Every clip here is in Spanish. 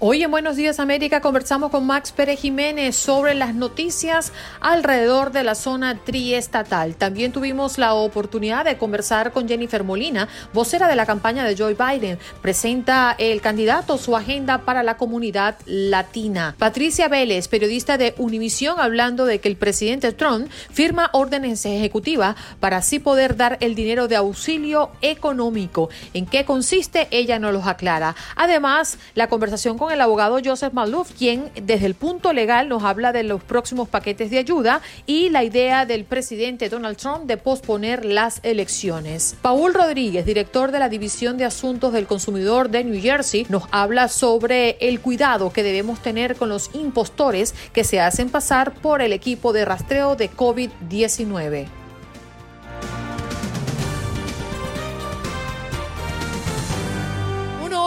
Hoy en Buenos Días América conversamos con Max Pérez Jiménez sobre las noticias alrededor de la zona triestatal. También tuvimos la oportunidad de conversar con Jennifer Molina, vocera de la campaña de Joe Biden. Presenta el candidato su agenda para la comunidad latina. Patricia Vélez, periodista de Univisión, hablando de que el presidente Trump firma órdenes ejecutivas para así poder dar el dinero de auxilio económico. ¿En qué consiste? Ella no los aclara. Además, la conversación con el abogado Joseph Malouf, quien desde el punto legal nos habla de los próximos paquetes de ayuda y la idea del presidente Donald Trump de posponer las elecciones. Paul Rodríguez, director de la División de Asuntos del Consumidor de New Jersey, nos habla sobre el cuidado que debemos tener con los impostores que se hacen pasar por el equipo de rastreo de COVID-19.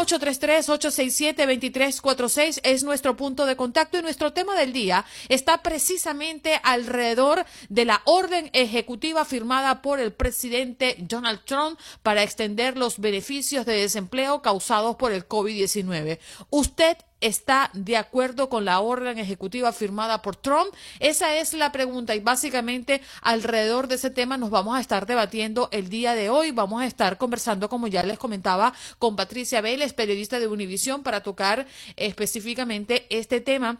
833-867-2346 es nuestro punto de contacto y nuestro tema del día está precisamente alrededor de la orden ejecutiva firmada por el presidente Donald Trump para extender los beneficios de desempleo causados por el COVID-19. ¿Usted está de acuerdo con la orden ejecutiva firmada por Trump? Esa es la pregunta y básicamente alrededor de ese tema nos vamos a estar debatiendo el día de hoy. Vamos a estar conversando, como ya les comentaba, con Patricia Vélez, periodista de Univisión, para tocar específicamente este tema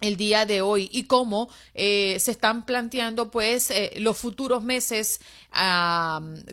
el día de hoy y cómo eh, se están planteando pues eh, los futuros meses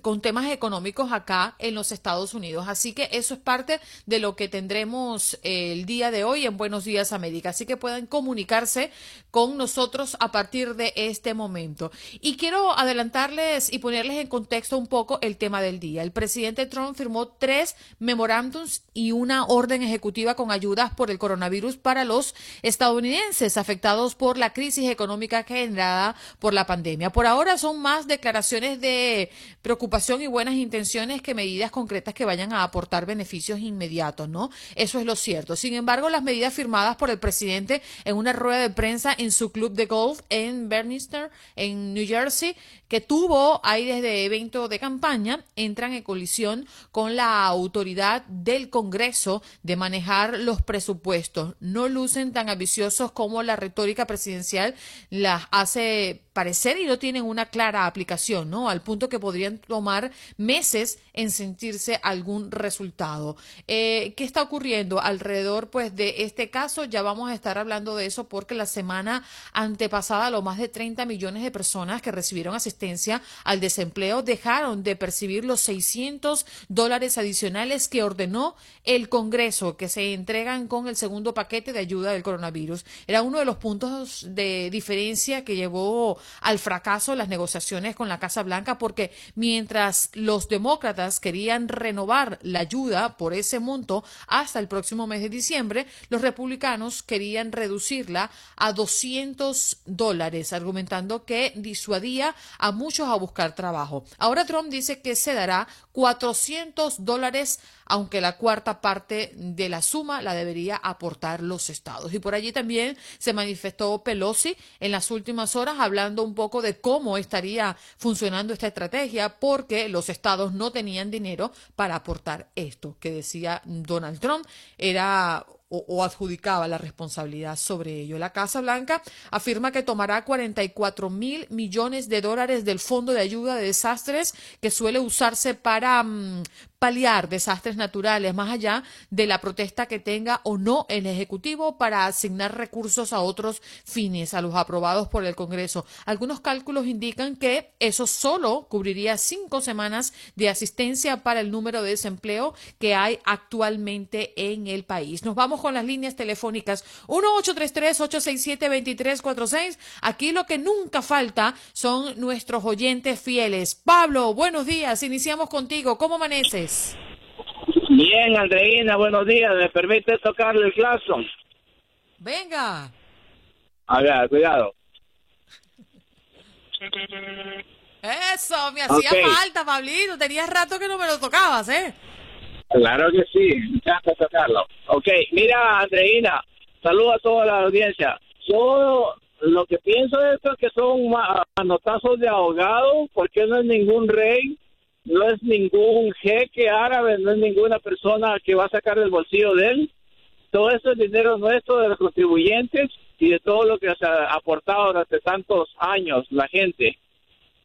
con temas económicos acá en los Estados Unidos. Así que eso es parte de lo que tendremos eh, el día de hoy en Buenos Días América. Así que pueden comunicarse con nosotros a partir de este momento. Y quiero adelantarles y ponerles en contexto un poco el tema del día. El presidente Trump firmó tres memorándums y una orden ejecutiva con ayudas por el coronavirus para los estadounidenses afectados por la crisis económica generada por la pandemia. Por ahora son más declaraciones de preocupación y buenas intenciones que medidas concretas que vayan a aportar beneficios inmediatos, ¿no? Eso es lo cierto. Sin embargo, las medidas firmadas por el presidente en una rueda de prensa en su club de golf en Bernister, en New Jersey, que tuvo ahí desde evento de campaña, entran en colisión con la autoridad del Congreso de manejar los presupuestos. No lucen tan ambiciosos como la retórica presidencial las hace parecer y no tienen una clara aplicación, ¿no? Al punto que podrían tomar meses en sentirse algún resultado. Eh, ¿Qué está ocurriendo alrededor, pues, de este caso? Ya vamos a estar hablando de eso porque la semana antepasada, lo más de 30 millones de personas que recibieron asistencia al desempleo dejaron de percibir los 600 dólares adicionales que ordenó el Congreso que se entregan con el segundo paquete de ayuda del coronavirus. Era uno de los puntos de diferencia que llevó al fracaso las negociaciones con la Casa Blanca porque mientras los demócratas querían renovar la ayuda por ese monto hasta el próximo mes de diciembre, los republicanos querían reducirla a 200 dólares, argumentando que disuadía a muchos a buscar trabajo. Ahora Trump dice que se dará 400 dólares aunque la cuarta parte de la suma la debería aportar los estados. Y por allí también se manifestó Pelosi en las últimas horas hablando un poco de cómo estaría funcionando esta estrategia porque los estados no tenían dinero para aportar esto que decía Donald Trump era o, adjudicaba la responsabilidad sobre ello. La Casa Blanca afirma que tomará 44 mil millones de dólares del Fondo de Ayuda de Desastres que suele usarse para mm, paliar desastres naturales, más allá de la protesta que tenga o no el Ejecutivo para asignar recursos a otros fines, a los aprobados por el Congreso. Algunos cálculos indican que eso solo cubriría cinco semanas de asistencia para el número de desempleo que hay actualmente en el país. Nos vamos con las líneas telefónicas 1-833-867-2346. Aquí lo que nunca falta son nuestros oyentes fieles. Pablo, buenos días. Iniciamos contigo. ¿Cómo amaneces? Bien, Andreina, buenos días. ¿Me permite tocarle el claso? Venga. A ver, cuidado. Eso, me hacía falta, Pablito. Tenías rato que no me lo tocabas, ¿eh? Claro que sí, me encanta tocarlo. Ok, mira, Andreina, saludo a toda la audiencia. Yo lo que pienso es que son manotazos de ahogado, porque no es ningún rey, no es ningún jeque árabe, no es ninguna persona que va a sacar del bolsillo de él. Todo eso es dinero nuestro de los contribuyentes y de todo lo que se ha aportado durante tantos años la gente.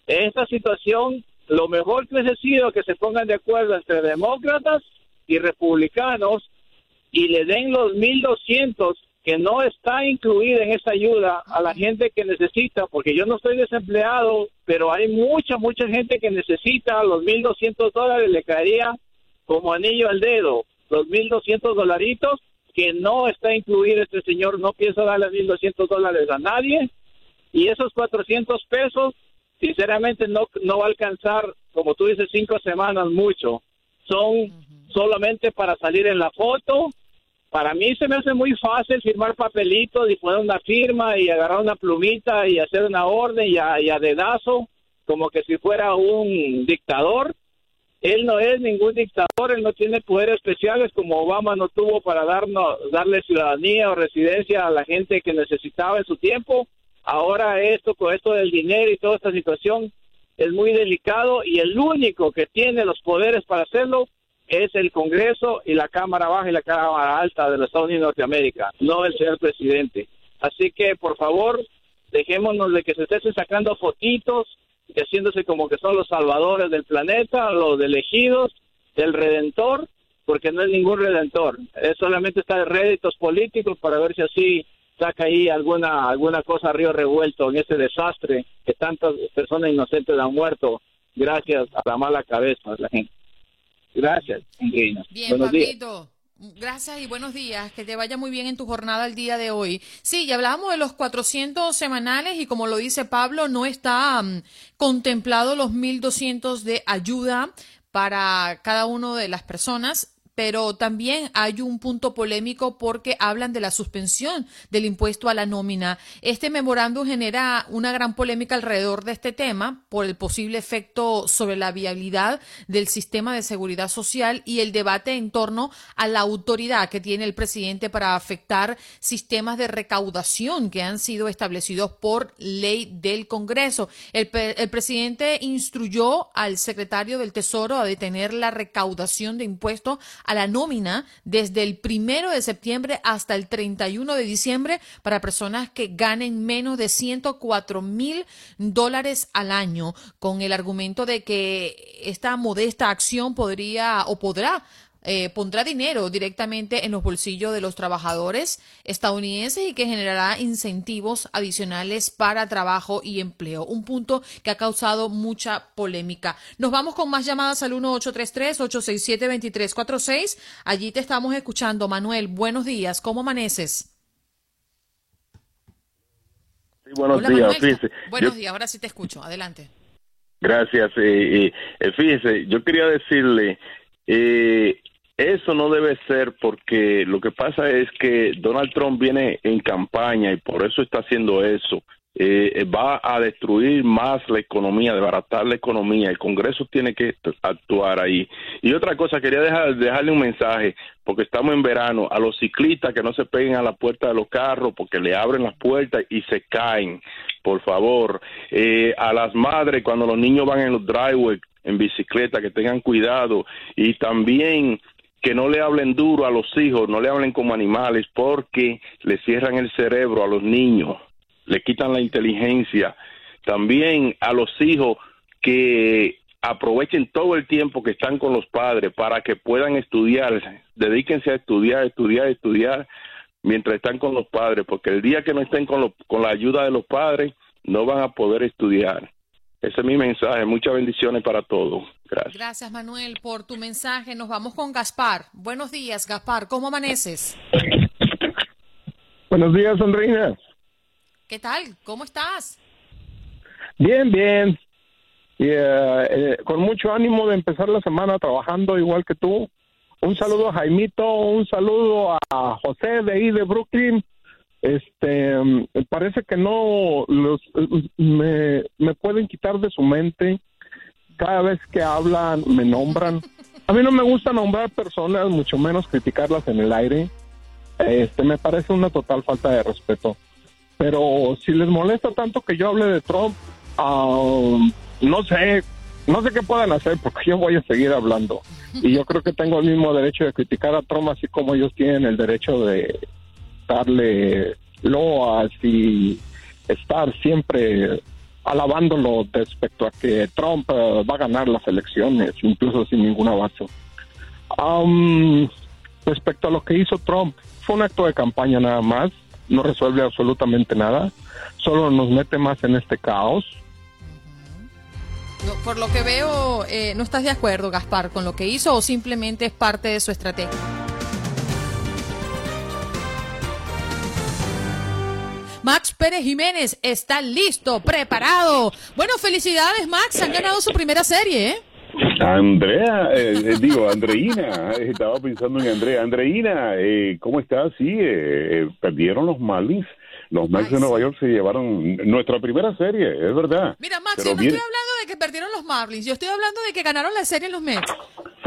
En esta situación, lo mejor que hubiese sido que se pongan de acuerdo entre demócratas y republicanos y le den los 1.200 que no está incluida en esa ayuda a la gente que necesita, porque yo no estoy desempleado, pero hay mucha, mucha gente que necesita los 1.200 dólares, le caería como anillo al dedo, los 1.200 dolaritos, que no está incluido este señor, no piensa darle 1.200 dólares a nadie, y esos 400 pesos, sinceramente no, no va a alcanzar, como tú dices, cinco semanas mucho, son solamente para salir en la foto, para mí se me hace muy fácil firmar papelitos y poner una firma y agarrar una plumita y hacer una orden y a, y a dedazo, como que si fuera un dictador. Él no es ningún dictador, él no tiene poderes especiales como Obama no tuvo para darnos, darle ciudadanía o residencia a la gente que necesitaba en su tiempo. Ahora esto, con esto del dinero y toda esta situación, es muy delicado y el único que tiene los poderes para hacerlo es el Congreso y la Cámara Baja y la Cámara Alta de los Estados Unidos de Norteamérica, no el señor presidente. Así que, por favor, dejémonos de que se estén sacando fotitos y haciéndose como que son los salvadores del planeta, los elegidos, del redentor, porque no es ningún redentor. Es solamente está de réditos políticos para ver si así saca ahí alguna alguna cosa río revuelto en ese desastre que tantas personas inocentes han muerto gracias a la mala cabeza de la gente. Gracias, Bien, Pablito. Gracias y buenos días. Que te vaya muy bien en tu jornada el día de hoy. Sí, ya hablábamos de los 400 semanales y como lo dice Pablo, no está mm, contemplado los 1.200 de ayuda para cada una de las personas pero también hay un punto polémico porque hablan de la suspensión del impuesto a la nómina. Este memorándum genera una gran polémica alrededor de este tema por el posible efecto sobre la viabilidad del sistema de seguridad social y el debate en torno a la autoridad que tiene el presidente para afectar sistemas de recaudación que han sido establecidos por ley del Congreso. El, el presidente instruyó al secretario del Tesoro a detener la recaudación de impuestos a la nómina desde el primero de septiembre hasta el 31 de diciembre para personas que ganen menos de 104 mil dólares al año, con el argumento de que esta modesta acción podría o podrá eh, pondrá dinero directamente en los bolsillos de los trabajadores estadounidenses y que generará incentivos adicionales para trabajo y empleo. Un punto que ha causado mucha polémica. Nos vamos con más llamadas al 1833-867-2346. Allí te estamos escuchando. Manuel, buenos días. ¿Cómo amaneces? Sí, buenos días. Buenos días, ahora sí te escucho. Adelante. Gracias. Eh, eh, fíjese, yo quería decirle, eh, eso no debe ser porque lo que pasa es que Donald Trump viene en campaña y por eso está haciendo eso. Eh, va a destruir más la economía, desbaratar la economía. El Congreso tiene que actuar ahí. Y otra cosa, quería dejar, dejarle un mensaje, porque estamos en verano, a los ciclistas que no se peguen a la puerta de los carros porque le abren las puertas y se caen, por favor. Eh, a las madres cuando los niños van en los driveways en bicicleta, que tengan cuidado. Y también que no le hablen duro a los hijos, no le hablen como animales, porque le cierran el cerebro a los niños, le quitan la inteligencia. También a los hijos que aprovechen todo el tiempo que están con los padres para que puedan estudiar, dedíquense a estudiar, estudiar, estudiar mientras están con los padres, porque el día que no estén con, con la ayuda de los padres, no van a poder estudiar. Ese es mi mensaje. Muchas bendiciones para todos. Gracias. Gracias, Manuel, por tu mensaje. Nos vamos con Gaspar. Buenos días, Gaspar. ¿Cómo amaneces? Buenos días, Andreina. ¿Qué tal? ¿Cómo estás? Bien, bien. Y, eh, eh, con mucho ánimo de empezar la semana trabajando igual que tú. Un saludo a Jaimito, un saludo a José de ahí de Brooklyn este parece que no los me, me pueden quitar de su mente cada vez que hablan me nombran A mí no me gusta nombrar personas, mucho menos criticarlas en el aire. Este, me parece una total falta de respeto. Pero si les molesta tanto que yo hable de Trump, ah, no sé, no sé qué puedan hacer porque yo voy a seguir hablando. Y yo creo que tengo el mismo derecho de criticar a Trump así como ellos tienen el derecho de darle loas y estar siempre alabándolo respecto a que Trump eh, va a ganar las elecciones, incluso sin ningún avance. respecto a lo que hizo Trump, fue un acto de campaña nada más, no resuelve absolutamente nada, solo nos mete más en este caos. por lo que veo, eh, ¿no estás de acuerdo, Gaspar, con lo que hizo o simplemente es parte de su estrategia? Max Pérez Jiménez está listo, preparado. Bueno, felicidades, Max. Han ganado su primera serie, ¿eh? Andrea, eh, eh, digo, Andreina, estaba pensando en Andrea. Andreina, eh, ¿cómo estás? Sí, perdieron los Marlins. Los Mets de Nueva York se llevaron nuestra primera serie, es verdad. Mira, Max, yo no estoy hablando de que perdieron los Marlins, yo estoy hablando de que ganaron la serie los Mets.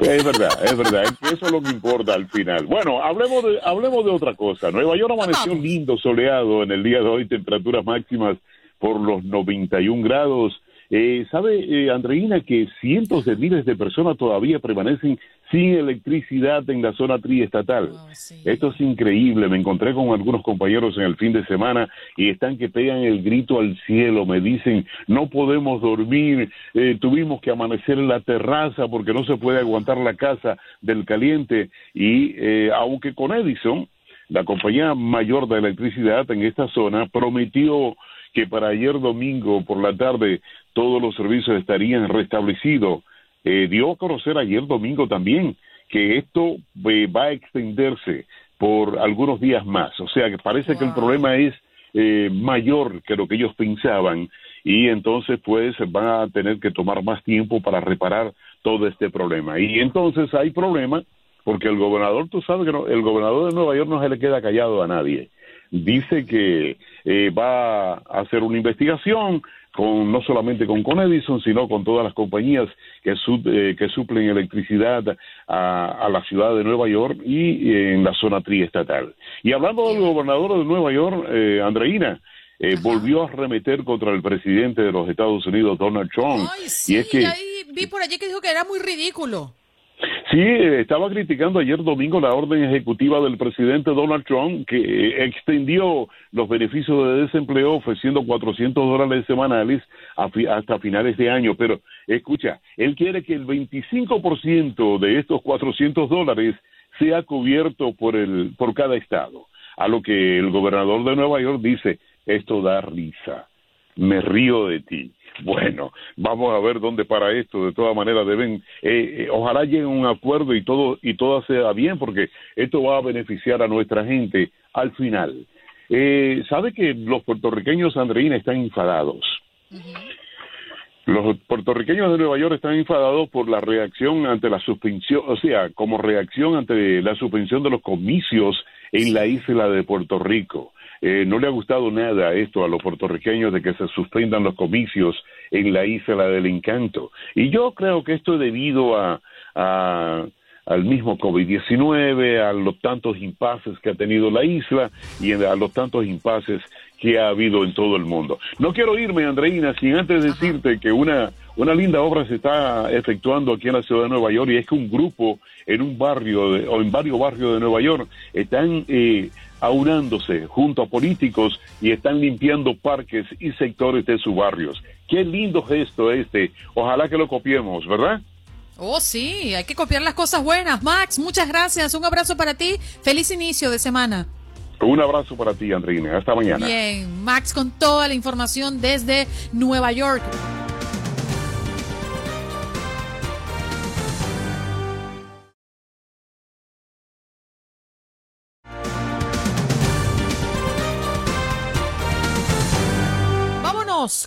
Es verdad, es verdad, eso es lo que importa al final. Bueno, hablemos de, hablemos de otra cosa. Nueva York amaneció lindo, soleado en el día de hoy, temperaturas máximas por los 91 grados. Eh, ¿Sabe, eh, Andreina, que cientos de miles de personas todavía permanecen sin electricidad en la zona triestatal? Oh, Esto es increíble. Me encontré con algunos compañeros en el fin de semana y están que pegan el grito al cielo. Me dicen, no podemos dormir, eh, tuvimos que amanecer en la terraza porque no se puede aguantar la casa del caliente. Y eh, aunque con Edison, la compañía mayor de electricidad en esta zona, prometió que para ayer domingo por la tarde todos los servicios estarían restablecidos. Eh, dio a conocer ayer domingo también que esto eh, va a extenderse por algunos días más. O sea que parece que el problema es eh, mayor que lo que ellos pensaban y entonces pues van a tener que tomar más tiempo para reparar todo este problema. Y entonces hay problema porque el gobernador, tú sabes que el gobernador de Nueva York no se le queda callado a nadie dice que eh, va a hacer una investigación con no solamente con Conedison, sino con todas las compañías que, eh, que suplen electricidad a, la ciudad de Nueva York y en la zona triestatal. Y hablando del gobernador de Nueva York, eh, Andreina, eh, volvió a arremeter contra el presidente de los Estados Unidos, Donald Trump. y es que vi por allí que dijo que era muy ridículo. Sí, estaba criticando ayer domingo la orden ejecutiva del presidente Donald Trump que eh, extendió los beneficios de desempleo ofreciendo 400 dólares semanales hasta finales de año. Pero escucha, él quiere que el 25% de estos 400 dólares sea cubierto por, el, por cada estado. A lo que el gobernador de Nueva York dice, esto da risa, me río de ti bueno, vamos a ver dónde para esto. De todas maneras, deben, eh, eh, ojalá lleguen a un acuerdo y todo y todo sea bien, porque esto va a beneficiar a nuestra gente al final. Eh, Sabe que los puertorriqueños, Andreina, están enfadados. Los puertorriqueños de Nueva York están enfadados por la reacción ante la suspensión, o sea, como reacción ante la suspensión de los comicios en la isla de Puerto Rico. Eh, no le ha gustado nada esto a los puertorriqueños de que se suspendan los comicios en la isla del encanto. Y yo creo que esto es debido a, al mismo COVID-19, a los tantos impases que ha tenido la isla y a los tantos impases que ha habido en todo el mundo. No quiero irme, Andreina, sin antes decirte que una, una linda obra se está efectuando aquí en la ciudad de Nueva York y es que un grupo en un barrio o en varios barrios de Nueva York están eh, aunándose junto a políticos y están limpiando parques y sectores de sus barrios. Qué lindo gesto este. Ojalá que lo copiemos, ¿verdad? Oh, sí, hay que copiar las cosas buenas. Max, muchas gracias. Un abrazo para ti. Feliz inicio de semana. Un abrazo para ti, Andrina. Hasta mañana. Bien, Max con toda la información desde Nueva York.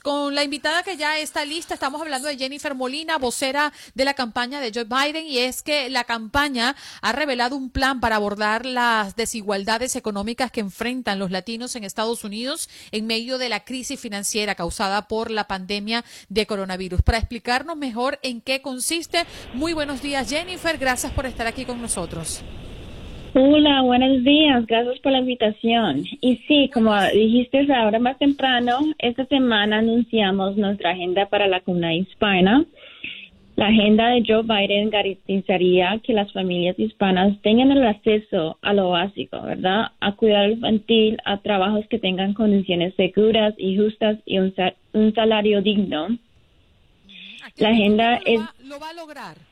Con la invitada que ya está lista. Estamos hablando de Jennifer Molina, vocera de la campaña de Joe Biden, y es que la campaña ha revelado un plan para abordar las desigualdades económicas que enfrentan los latinos en Estados Unidos en medio de la crisis financiera causada por la pandemia de coronavirus. Para explicarnos mejor en qué consiste, muy buenos días Jennifer, gracias por estar aquí con nosotros. Hola, buenos días. Gracias por la invitación. Y sí, como dijiste ahora más temprano, esta semana anunciamos nuestra agenda para la comunidad hispana. La agenda de Joe Biden garantizaría que las familias hispanas tengan el acceso a lo básico, ¿verdad? A cuidado infantil, a trabajos que tengan condiciones seguras y justas y un, salario digno. La agenda es... lo va a lograr?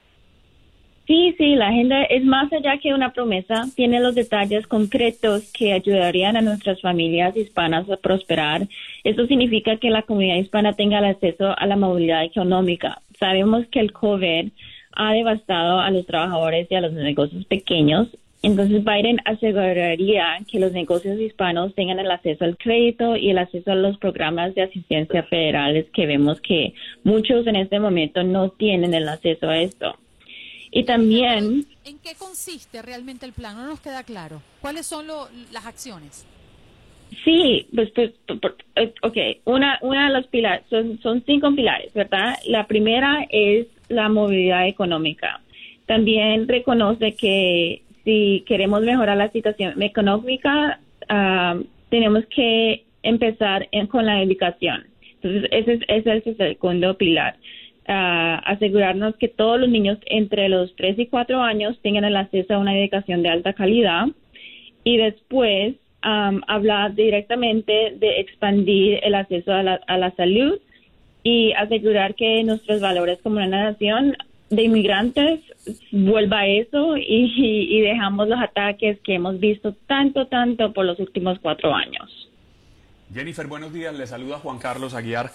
Sí, sí, la agenda es más allá que una promesa, tiene los detalles concretos que ayudarían a nuestras familias hispanas a prosperar. Eso significa que la comunidad hispana tenga el acceso a la movilidad económica. Sabemos que el COVID ha devastado a los trabajadores y a los negocios pequeños. Entonces Biden aseguraría que los negocios hispanos tengan el acceso al crédito y el acceso a los programas de asistencia federales que vemos que muchos en este momento no tienen el acceso a esto. Y también... ¿En qué consiste realmente el plan? No nos queda claro. ¿Cuáles son las acciones? Sí, pues, pues, eh, ok, una, una de los pilares, son, son cinco pilares, ¿verdad? La primera es la movilidad económica. También reconoce que si queremos mejorar la situación económica, ah, tenemos que empezar con la educación. Entonces, ese es, ese es el segundo pilar asegurarnos que todos los niños entre los 3 y 4 años tengan el acceso a una educación de alta calidad y después hablar directamente de expandir el acceso a la, salud y asegurar que nuestros valores como una nación de inmigrantes vuelva a eso y, y, dejamos los ataques que hemos visto tanto, tanto por los últimos cuatro años. Jennifer, buenos días. Le saluda Juan Carlos Aguiar.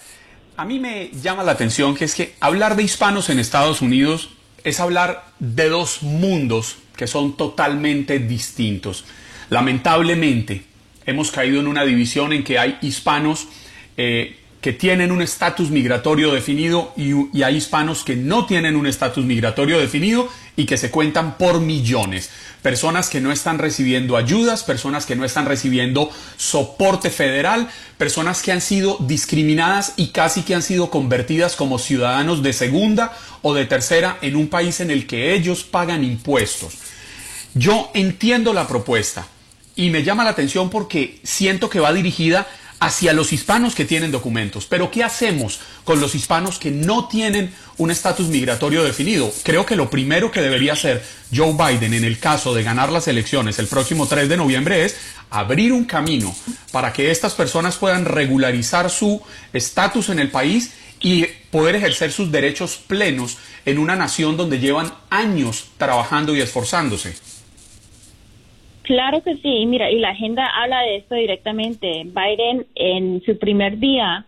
A mí me llama la atención que es que hablar de hispanos en Estados Unidos es hablar de dos mundos que son totalmente distintos. Lamentablemente, hemos caído en una división en que hay hispanos eh, que tienen un estatus migratorio definido y, y, hay hispanos que no tienen un estatus migratorio definido y que se cuentan por millones personas que no están recibiendo ayudas, personas que no están recibiendo soporte federal, personas que han sido discriminadas y casi que han sido convertidas como ciudadanos de segunda o de tercera en un país en el que ellos pagan impuestos. Yo entiendo la propuesta y me llama la atención porque siento que va dirigida hacia los hispanos que tienen documentos. Pero ¿qué hacemos con los hispanos que no tienen un estatus migratorio definido? Creo que lo primero que debería hacer Joe Biden en el caso de ganar las elecciones el próximo 3 de noviembre es abrir un camino para que estas personas puedan regularizar su estatus en el país y poder ejercer sus derechos plenos en una nación donde llevan años trabajando y esforzándose. Claro que sí, mira, y la agenda habla de esto directamente. Biden en su primer día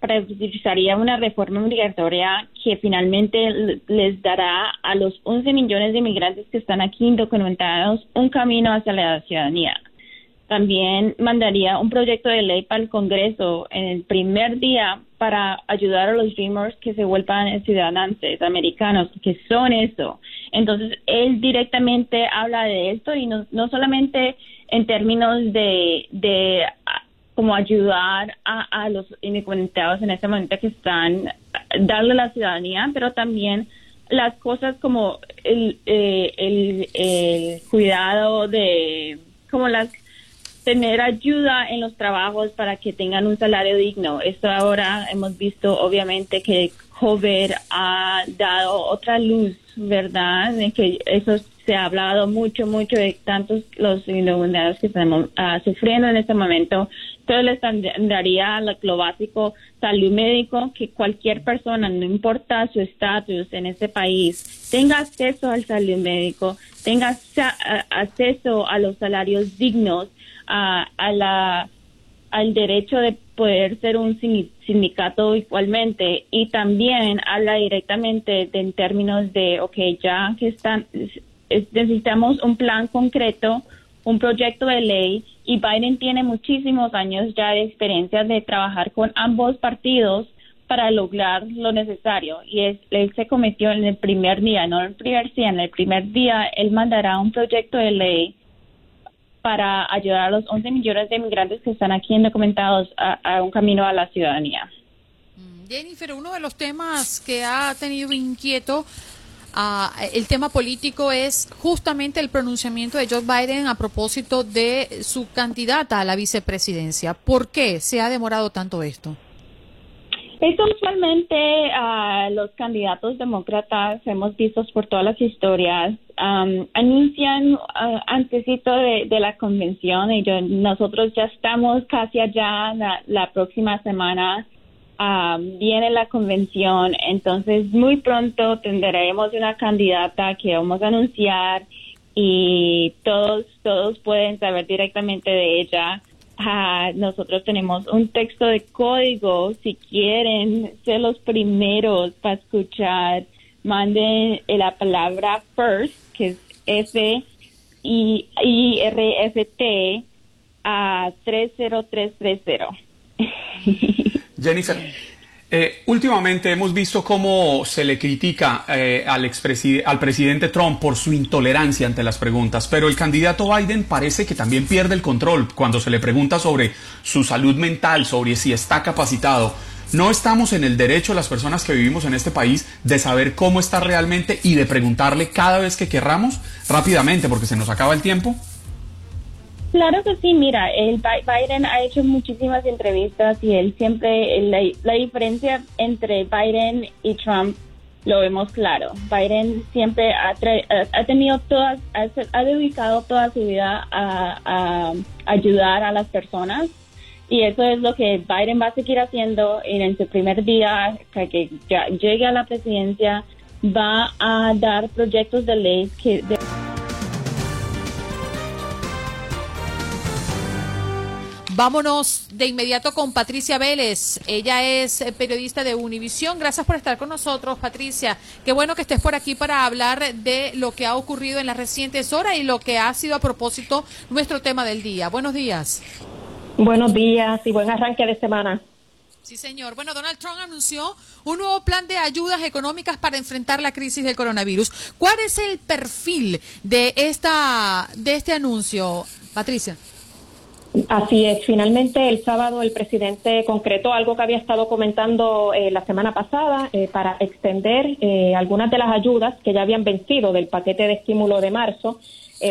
precisaría una reforma migratoria que finalmente les dará a los 11 millones de inmigrantes que están aquí indocumentados un camino hacia la ciudadanía. También mandaría un proyecto de ley para el Congreso en el primer día para ayudar a los Dreamers que se vuelvan ciudadanos americanos, que son eso. Entonces, él directamente habla de esto y no, no solamente en términos de, de como ayudar a, a los indocumentados en este momento que están, darle la ciudadanía, pero también las cosas como el, eh, el, el cuidado de, como las tener ayuda en los trabajos para que tengan un salario digno. Esto ahora hemos visto obviamente que COVID ha dado otra luz, ¿verdad? De que eso se ha hablado mucho, mucho de tantos los indocumentados que estamos ah, sufriendo en este momento. Todo les daría lo básico, salud médico, que cualquier persona, no importa su estatus en este país, tenga acceso al salud médico, tenga acceso a los salarios dignos a, la, al derecho de poder ser un sindicato igualmente y también habla directamente en términos de, ok, ya que están, necesitamos un plan concreto, un proyecto de ley y Biden tiene muchísimos años ya de experiencia de trabajar con ambos partidos para lograr lo necesario. Y es, él se cometió en el primer día, no en el primer día, en el primer día él mandará un proyecto de ley para ayudar a los 11 millones de inmigrantes que están aquí indocumentados a, un camino a la ciudadanía. Mm, Jennifer, uno de los temas que ha tenido inquieto ah, el tema político es justamente el pronunciamiento de Joe Biden a propósito de su candidata a la vicepresidencia. ¿Por qué se ha demorado tanto esto? Eso usualmente uh, los candidatos demócratas hemos visto por todas las historias anuncian uh, antesito de, la convención y nosotros ya estamos casi allá la, próxima semana viene la convención entonces muy pronto tendremos una candidata que vamos a anunciar y todos todos pueden saber directamente de ella nosotros tenemos un texto de código. Si quieren ser los primeros para escuchar, manden la palabra first, que es F I, I R F T a 30330. Jennifer, eh, últimamente hemos visto cómo se le critica eh, al, al presidente Trump por su intolerancia ante las preguntas, pero el candidato Biden parece que también pierde el control cuando se le pregunta sobre su salud mental, sobre si está capacitado. No estamos en el derecho las personas que vivimos en este país de saber cómo está realmente y de preguntarle cada vez que querramos rápidamente porque se nos acaba el tiempo. Claro que sí, mira, el Biden ha hecho muchísimas entrevistas y él siempre, la, diferencia entre Biden y Trump lo vemos claro. Biden siempre ha, ha tenido todas, ha, dedicado toda su vida a, ayudar a las personas y eso es lo que Biden va a seguir haciendo en su primer día que ya llegue a la presidencia va a dar proyectos de ley que Vámonos de inmediato con Patricia Vélez. Ella es eh, periodista de Univisión. Gracias por estar con nosotros, Patricia. Qué bueno que estés por aquí para hablar de lo que ha ocurrido en las recientes horas y lo que ha sido a propósito nuestro tema del día. Buenos días. Buenos días y buen arranque de semana. Sí, señor. Bueno, Donald Trump anunció un nuevo plan de ayudas económicas para enfrentar la crisis del coronavirus. ¿Cuál es el perfil de esta de este anuncio, Patricia? Así es, finalmente el sábado el presidente concretó algo que había estado comentando eh, la semana pasada eh, para extender eh, algunas de las ayudas que ya habían vencido del paquete de estímulo de marzo.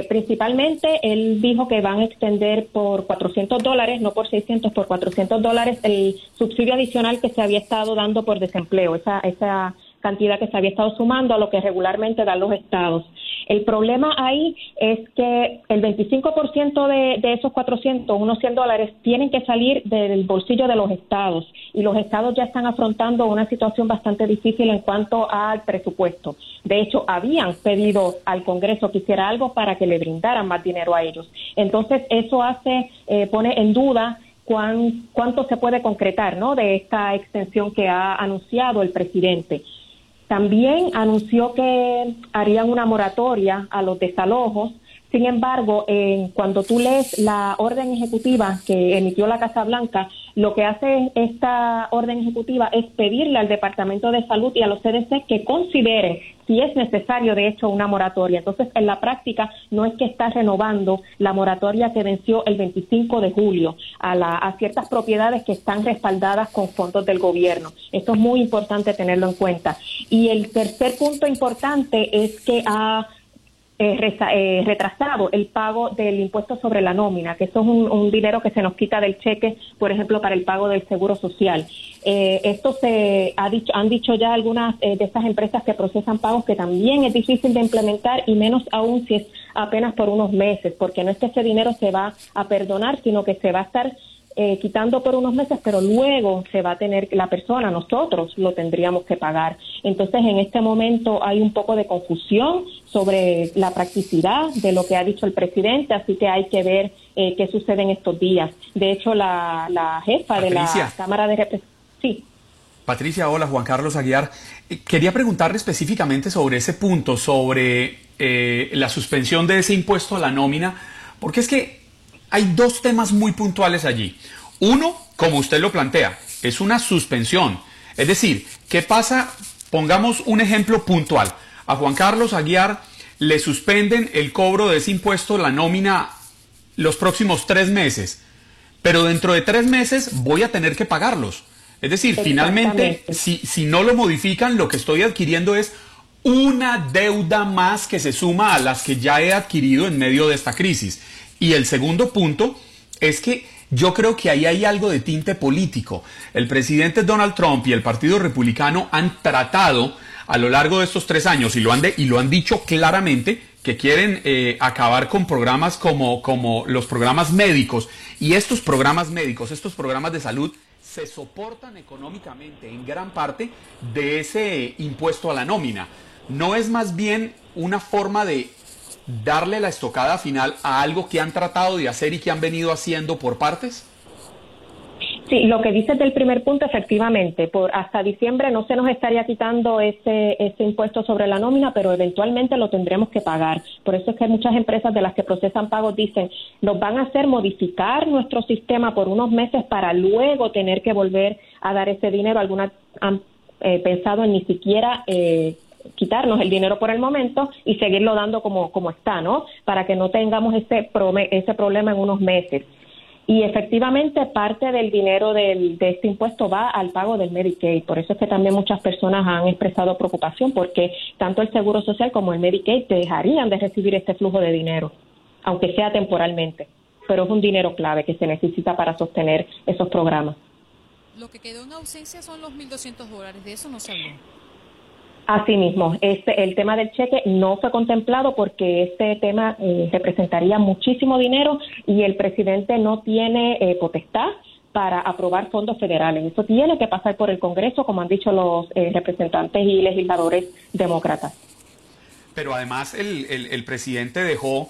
principalmente él dijo que van a extender por 400 dólares, no por 600, por 400 dólares el subsidio adicional que se había estado dando por desempleo, esa, esa cantidad que se había estado sumando a lo que regularmente dan los estados. El problema ahí es que el 25% de, de esos 400, unos 100 dólares, tienen que salir del bolsillo de los estados y los estados ya están afrontando una situación bastante difícil en cuanto al presupuesto. De hecho, habían pedido al Congreso que hiciera algo para que le brindaran más dinero a ellos. Entonces, eso hace, eh, pone en duda cuánto se puede concretar ¿no? de esta extensión que ha anunciado el presidente. También anunció que harían una moratoria a los desalojos. Sin embargo, cuando tú lees la orden ejecutiva que emitió la Casa Blanca, lo que hace esta orden ejecutiva es pedirle al Departamento de Salud y a los CDC que consideren si es necesario, de hecho, una moratoria. Entonces, en la práctica, no es que está renovando la moratoria que venció el 25 de julio a, a ciertas propiedades que están respaldadas con fondos del gobierno. Esto es muy importante tenerlo en cuenta. Y el tercer punto importante es que ha eh, eh, retrasado el pago del impuesto sobre la nómina, que eso es un, dinero que se nos quita del cheque, por ejemplo, para el pago del seguro social. Eh, esto se ha dicho, han dicho ya algunas de estas empresas que procesan pagos que también es difícil de implementar y menos aún si es apenas por unos meses, porque no es que ese dinero se va a perdonar, sino que se va a estar eh, quitando por unos meses, pero luego se va a tener, la persona, nosotros lo tendríamos que pagar. Entonces, en este momento hay un poco de confusión sobre la practicidad de lo que ha dicho el presidente, así que hay que ver eh, qué sucede en estos días. De hecho, la, jefa de la Cámara de Representantes. Sí. Patricia, hola, Juan Carlos Aguiar. Eh, quería preguntarle específicamente sobre ese punto, sobre la suspensión de ese impuesto a la nómina, porque es que hay dos temas muy puntuales allí. Uno, como usted lo plantea, es una suspensión. Es decir, ¿qué pasa? Pongamos un ejemplo puntual. A Juan Carlos Aguiar le suspenden el cobro de ese impuesto, la nómina, los próximos tres meses. Pero dentro de tres meses voy a tener que pagarlos. Es decir, finalmente, si, si no lo modifican, lo que estoy adquiriendo es una deuda más que se suma a las que ya he adquirido en medio de esta crisis. Y el segundo punto es que yo creo que ahí hay algo de tinte político. El presidente Donald Trump y el Partido Republicano han tratado a lo largo de estos tres años y lo han, y lo han dicho claramente que quieren eh, acabar con programas como, como los programas médicos. Y estos programas médicos, estos programas de salud, se soportan económicamente en gran parte de ese impuesto a la nómina. ¿No es más bien una forma de darle la estocada final a algo que han tratado de hacer y que han venido haciendo por partes? Sí, lo que dices del primer punto, efectivamente, por hasta diciembre no se nos estaría quitando ese, ese impuesto sobre la nómina, pero eventualmente lo tendremos que pagar. Por eso es que muchas empresas de las que procesan pagos dicen, nos van a hacer modificar nuestro sistema por unos meses para luego tener que volver a dar ese dinero. Algunas han eh, pensado en ni siquiera eh, quitarnos el dinero por el momento y seguirlo dando como, como está, ¿no? Para que no tengamos ese, ese problema en unos meses. Y efectivamente parte del dinero del, de este impuesto va al pago del Medicaid. Por eso es que también muchas personas han expresado preocupación porque tanto el Seguro Social como el Medicaid dejarían de recibir este flujo de dinero, aunque sea temporalmente. Pero es un dinero clave que se necesita para sostener esos programas. Lo que quedó en ausencia son los 1.200 dólares. De eso no se habló. Asimismo, este, el tema del cheque no fue contemplado porque este tema eh, representaría muchísimo dinero y el presidente no tiene eh, potestad para aprobar fondos federales. Eso tiene que pasar por el Congreso, como han dicho los eh, representantes y legisladores demócratas. Pero además el, el, presidente dejó,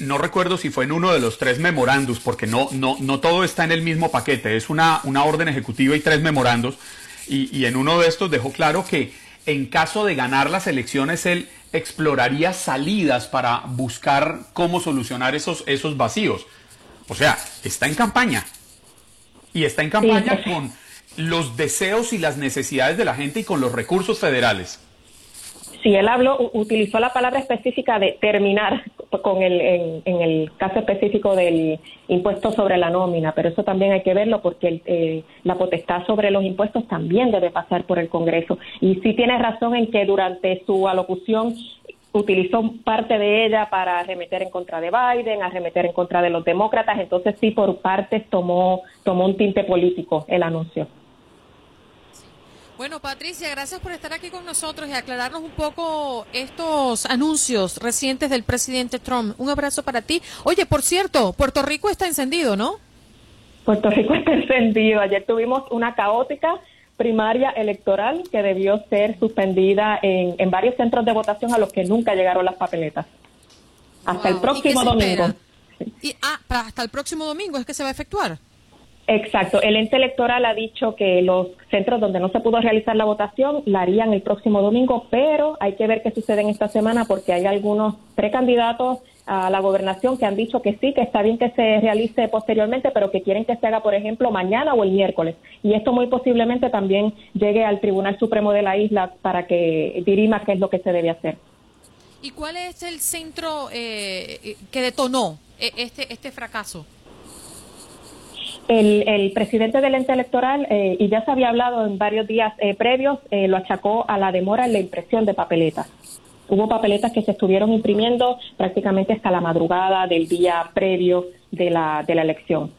no recuerdo si fue en uno de los tres memorandos, porque no, no, no todo está en el mismo paquete, es una, una orden ejecutiva y tres memorandos, y en uno de estos dejó claro que en caso de ganar las elecciones, él exploraría salidas para buscar cómo solucionar esos, esos vacíos. O sea, está en campaña. Y está en campaña con los deseos y las necesidades de la gente y con los recursos federales. Sí, él habló, utilizó la palabra específica de terminar con el, en, el caso específico del impuesto sobre la nómina, pero eso también hay que verlo porque eh, la potestad sobre los impuestos también debe pasar por el Congreso. Y sí tiene razón en que durante su alocución utilizó parte de ella para arremeter en contra de Biden, arremeter en contra de los demócratas, entonces sí por partes tomó, tomó un tinte político el anuncio. Bueno, Patricia, gracias por estar aquí con nosotros y aclararnos un poco estos anuncios recientes del presidente Trump. Un abrazo para ti. Oye, por cierto, Puerto Rico está encendido, ¿no? Puerto Rico está encendido. Ayer tuvimos una caótica primaria electoral que debió ser suspendida en, varios centros de votación a los que nunca llegaron las papeletas. Hasta el próximo domingo. Y, ah, hasta el próximo domingo es que se va a efectuar. Exacto. El ente electoral ha dicho que los centros donde no se pudo realizar la votación la harían el próximo domingo, pero hay que ver qué sucede en esta semana porque hay algunos precandidatos a la gobernación que han dicho que sí, que está bien que se realice posteriormente, pero que quieren que se haga, por ejemplo, mañana o el miércoles. Y esto muy posiblemente también llegue al Tribunal Supremo de la isla para que dirima qué es lo que se debe hacer. ¿Y cuál es el centro eh, que detonó eh, este, este fracaso? El, presidente del ente electoral, eh, y ya se había hablado en varios días eh, previos, eh, lo achacó a la demora en la impresión de papeletas. Hubo papeletas que se estuvieron imprimiendo prácticamente hasta la madrugada del día previo de la, de la elección.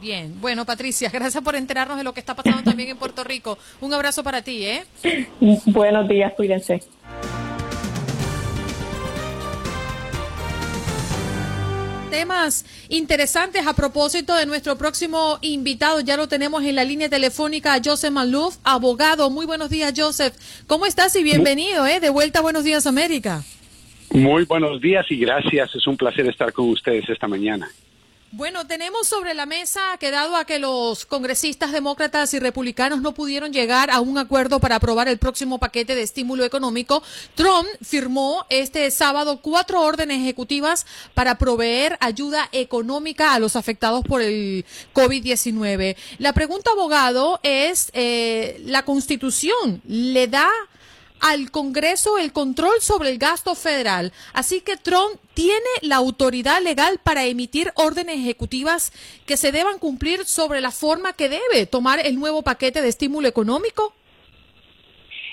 Bien, bueno Patricia, gracias por enterarnos de lo que está pasando también en Puerto Rico. Un abrazo para ti, ¿eh? Buenos días, cuídense. Temas interesantes a propósito de nuestro próximo invitado. Ya lo tenemos en la línea telefónica Joseph Maluf, abogado. Muy buenos días, Joseph. ¿Cómo estás y bienvenido, eh? De vuelta Buenos Días, América. Muy buenos días y gracias. Es un placer estar con ustedes esta mañana. Bueno, tenemos sobre la mesa que dado a que los congresistas demócratas y republicanos no pudieron llegar a un acuerdo para aprobar el próximo paquete de estímulo económico, Trump firmó este sábado cuatro órdenes ejecutivas para proveer ayuda económica a los afectados por el COVID-19. La pregunta, abogado, es, eh, ¿la Constitución le da al Congreso el control sobre el gasto federal. Así que Trump tiene la autoridad legal para emitir órdenes ejecutivas que se deban cumplir sobre la forma que debe tomar el nuevo paquete de estímulo económico.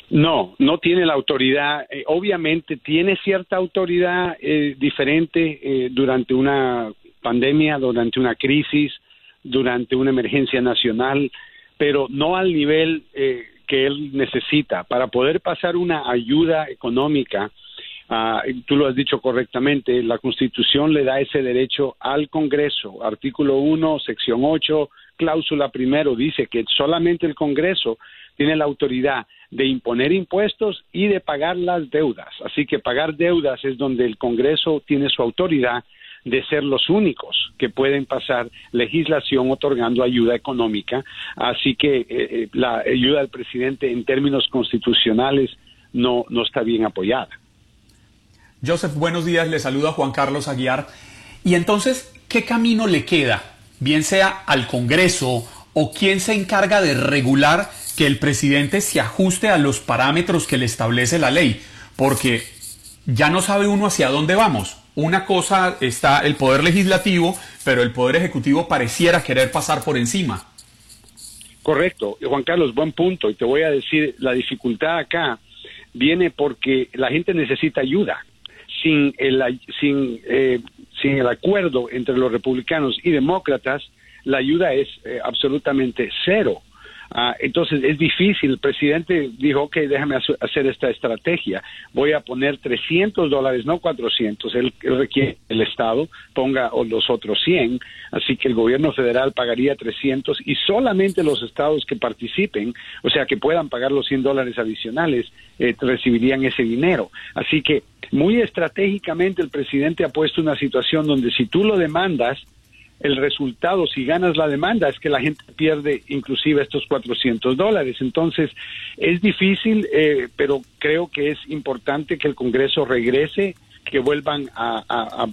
No, no tiene la autoridad. Eh, obviamente tiene cierta autoridad eh, diferente eh, durante una pandemia, durante una crisis, durante una emergencia nacional, pero no al nivel que él necesita para poder pasar una ayuda económica. Uh, tú lo has dicho correctamente, la Constitución le da ese derecho al Congreso. Artículo 1, sección 8, cláusula primero dice que solamente el Congreso tiene la autoridad de imponer impuestos y de pagar las deudas. Así que pagar deudas es donde el Congreso tiene su autoridad de ser los únicos que pueden pasar legislación otorgando ayuda económica. Así que eh, eh, la ayuda del presidente en términos constitucionales no, no está bien apoyada. Joseph, buenos días. Le saluda Juan Carlos Aguiar. Y entonces, ¿qué camino le queda? Bien sea al Congreso o quién se encarga de regular que el presidente se ajuste a los parámetros que le establece la ley. Porque ya no sabe uno hacia dónde vamos una cosa está el poder legislativo, pero el poder ejecutivo pareciera querer pasar por encima. Correcto, Juan Carlos, buen punto. Y te voy a decir, la dificultad acá viene porque la gente necesita ayuda. Sin el, sin, eh, sin el acuerdo entre los republicanos y demócratas, la ayuda es eh, absolutamente cero. Ah, entonces es difícil. El presidente dijo, ok, déjame hacer esta estrategia. Voy a poner 300 dólares, no 400. Él, requiere el Estado ponga los otros 100. Así que el gobierno federal pagaría 300 y solamente los estados que participen, o sea, que puedan pagar los 100 dólares adicionales, eh, recibirían ese dinero. Así que muy estratégicamente el presidente ha puesto una situación donde si tú lo demandas, el resultado, si ganas la demanda, es que la gente pierde inclusive estos 400 dólares. Entonces, es difícil, eh, pero creo que es importante que el Congreso regrese, que vuelvan a,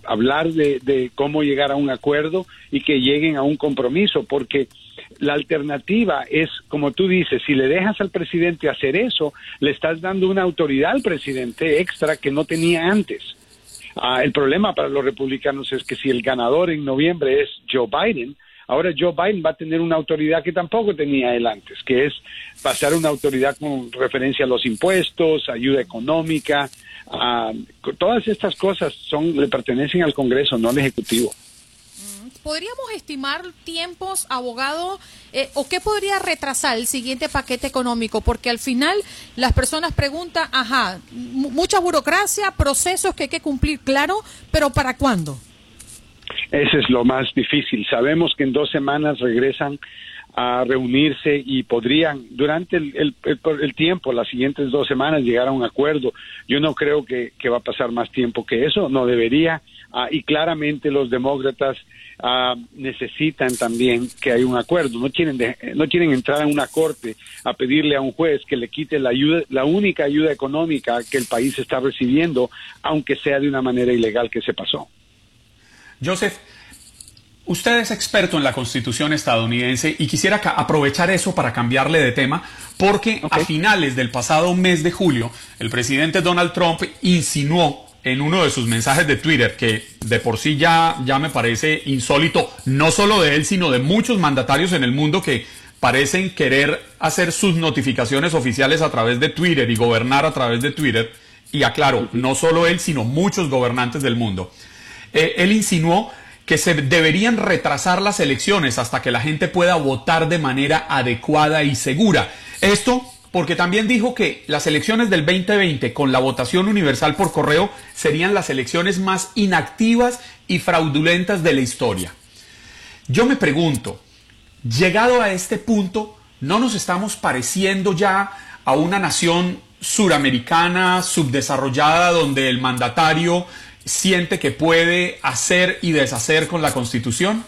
hablar de, de, cómo llegar a un acuerdo y que lleguen a un compromiso, porque la alternativa es, como tú dices, si le dejas al presidente hacer eso, le estás dando una autoridad al presidente extra que no tenía antes. Ah, el problema para los republicanos es que si el ganador en noviembre es Joe Biden, ahora Joe Biden va a tener una autoridad que tampoco tenía él antes, que es pasar una autoridad con referencia a los impuestos, ayuda económica, ah, todas estas cosas son le pertenecen al Congreso, no al Ejecutivo. ¿Podríamos estimar tiempos, abogado, eh, o qué podría retrasar el siguiente paquete económico? Porque al final las personas preguntan, ajá, mucha burocracia, procesos que hay que cumplir, claro, pero ¿para cuándo? Ese es lo más difícil. Sabemos que en dos semanas regresan a reunirse y podrían durante el, el, tiempo, las siguientes dos semanas, llegar a un acuerdo. Yo no creo que, que va a pasar más tiempo que eso, no debería. Ah, y claramente los demócratas ah, necesitan también que haya un acuerdo. No quieren, no quieren entrar a una corte a pedirle a un juez que le quite la, ayuda, la única ayuda económica que el país está recibiendo, aunque sea de una manera ilegal que se pasó. Joseph, Usted es experto en la Constitución estadounidense y quisiera aprovechar eso para cambiarle de tema, porque a finales del pasado mes de julio, el presidente Donald Trump insinuó en uno de sus mensajes de Twitter, que de por sí ya, ya me parece insólito, no solo de él, sino de muchos mandatarios en el mundo que parecen querer hacer sus notificaciones oficiales a través de Twitter y gobernar a través de Twitter. Y aclaro, no solo él, sino muchos gobernantes del mundo. Eh, él insinuó que se deberían retrasar las elecciones hasta que la gente pueda votar de manera adecuada y segura. Esto porque también dijo que las elecciones del 2020 con la votación universal por correo serían las elecciones más inactivas y fraudulentas de la historia. Yo me pregunto, llegado a este punto, ¿no nos estamos pareciendo ya a una nación suramericana, subdesarrollada, donde el mandatario siente que puede hacer y deshacer con la Constitución?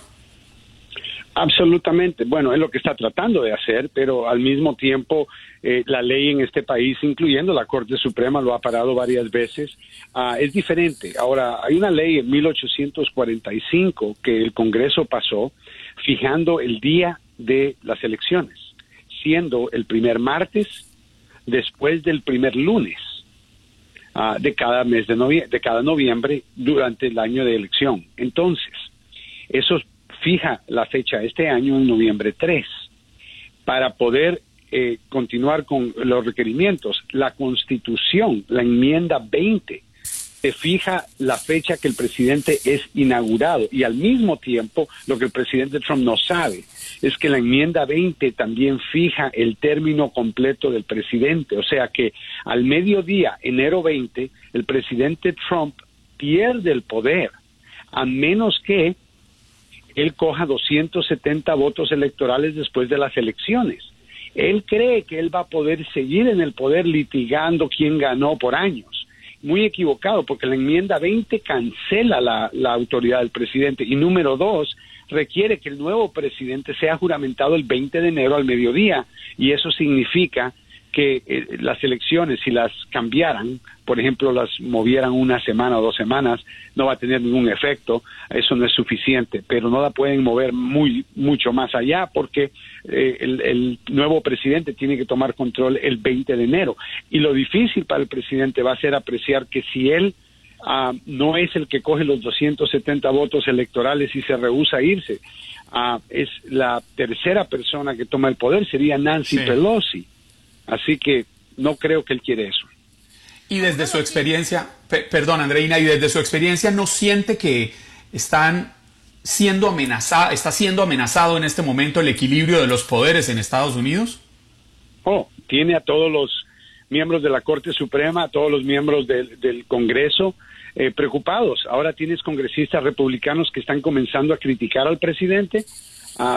Absolutamente. Bueno, es lo que está tratando de hacer, pero al mismo tiempo eh, la ley en este país, incluyendo la Corte Suprema, lo ha parado varias veces. Ah, es diferente. Ahora, hay una ley en 1845 que el Congreso pasó fijando el día de las elecciones, siendo el primer martes después del primer lunes ah, de cada mes de, de cada noviembre durante el año de elección. Entonces, eso fija la fecha este año en noviembre 3 para poder eh, continuar con los requerimientos. La constitución, la enmienda 20, se fija la fecha que el presidente es inaugurado y al mismo tiempo lo que el presidente Trump no sabe es que la enmienda 20 también fija el término completo del presidente. O sea que al mediodía, enero 20, el presidente Trump pierde el poder a menos que él coja 270 votos electorales después de las elecciones. Él cree que él va a poder seguir en el poder litigando quién ganó por años. Muy equivocado, porque la enmienda 20 cancela la, la autoridad del presidente. Y número dos, requiere que el nuevo presidente sea juramentado el 20 de enero al mediodía. Y eso significa que eh, las elecciones, si las cambiaran, por ejemplo, las movieran una semana o dos semanas, no va a tener ningún efecto, eso no es suficiente, pero no la pueden mover muy mucho más allá porque eh, el, nuevo presidente tiene que tomar control el 20 de enero. Y lo difícil para el presidente va a ser apreciar que si él ah, no es el que coge los 270 votos electorales y se rehúsa a irse, ah, es la tercera persona que toma el poder, sería Nancy Pelosi Así que no creo que él quiere eso. Y desde su experiencia, perdón Andreina, y desde su experiencia, ¿no siente que están siendo amenazado, está siendo amenazado en este momento el equilibrio de los poderes en Estados Unidos? Oh, tiene a todos los miembros de la Corte Suprema, a todos los miembros del, Congreso eh, preocupados. Ahora tienes congresistas republicanos que están comenzando a criticar al presidente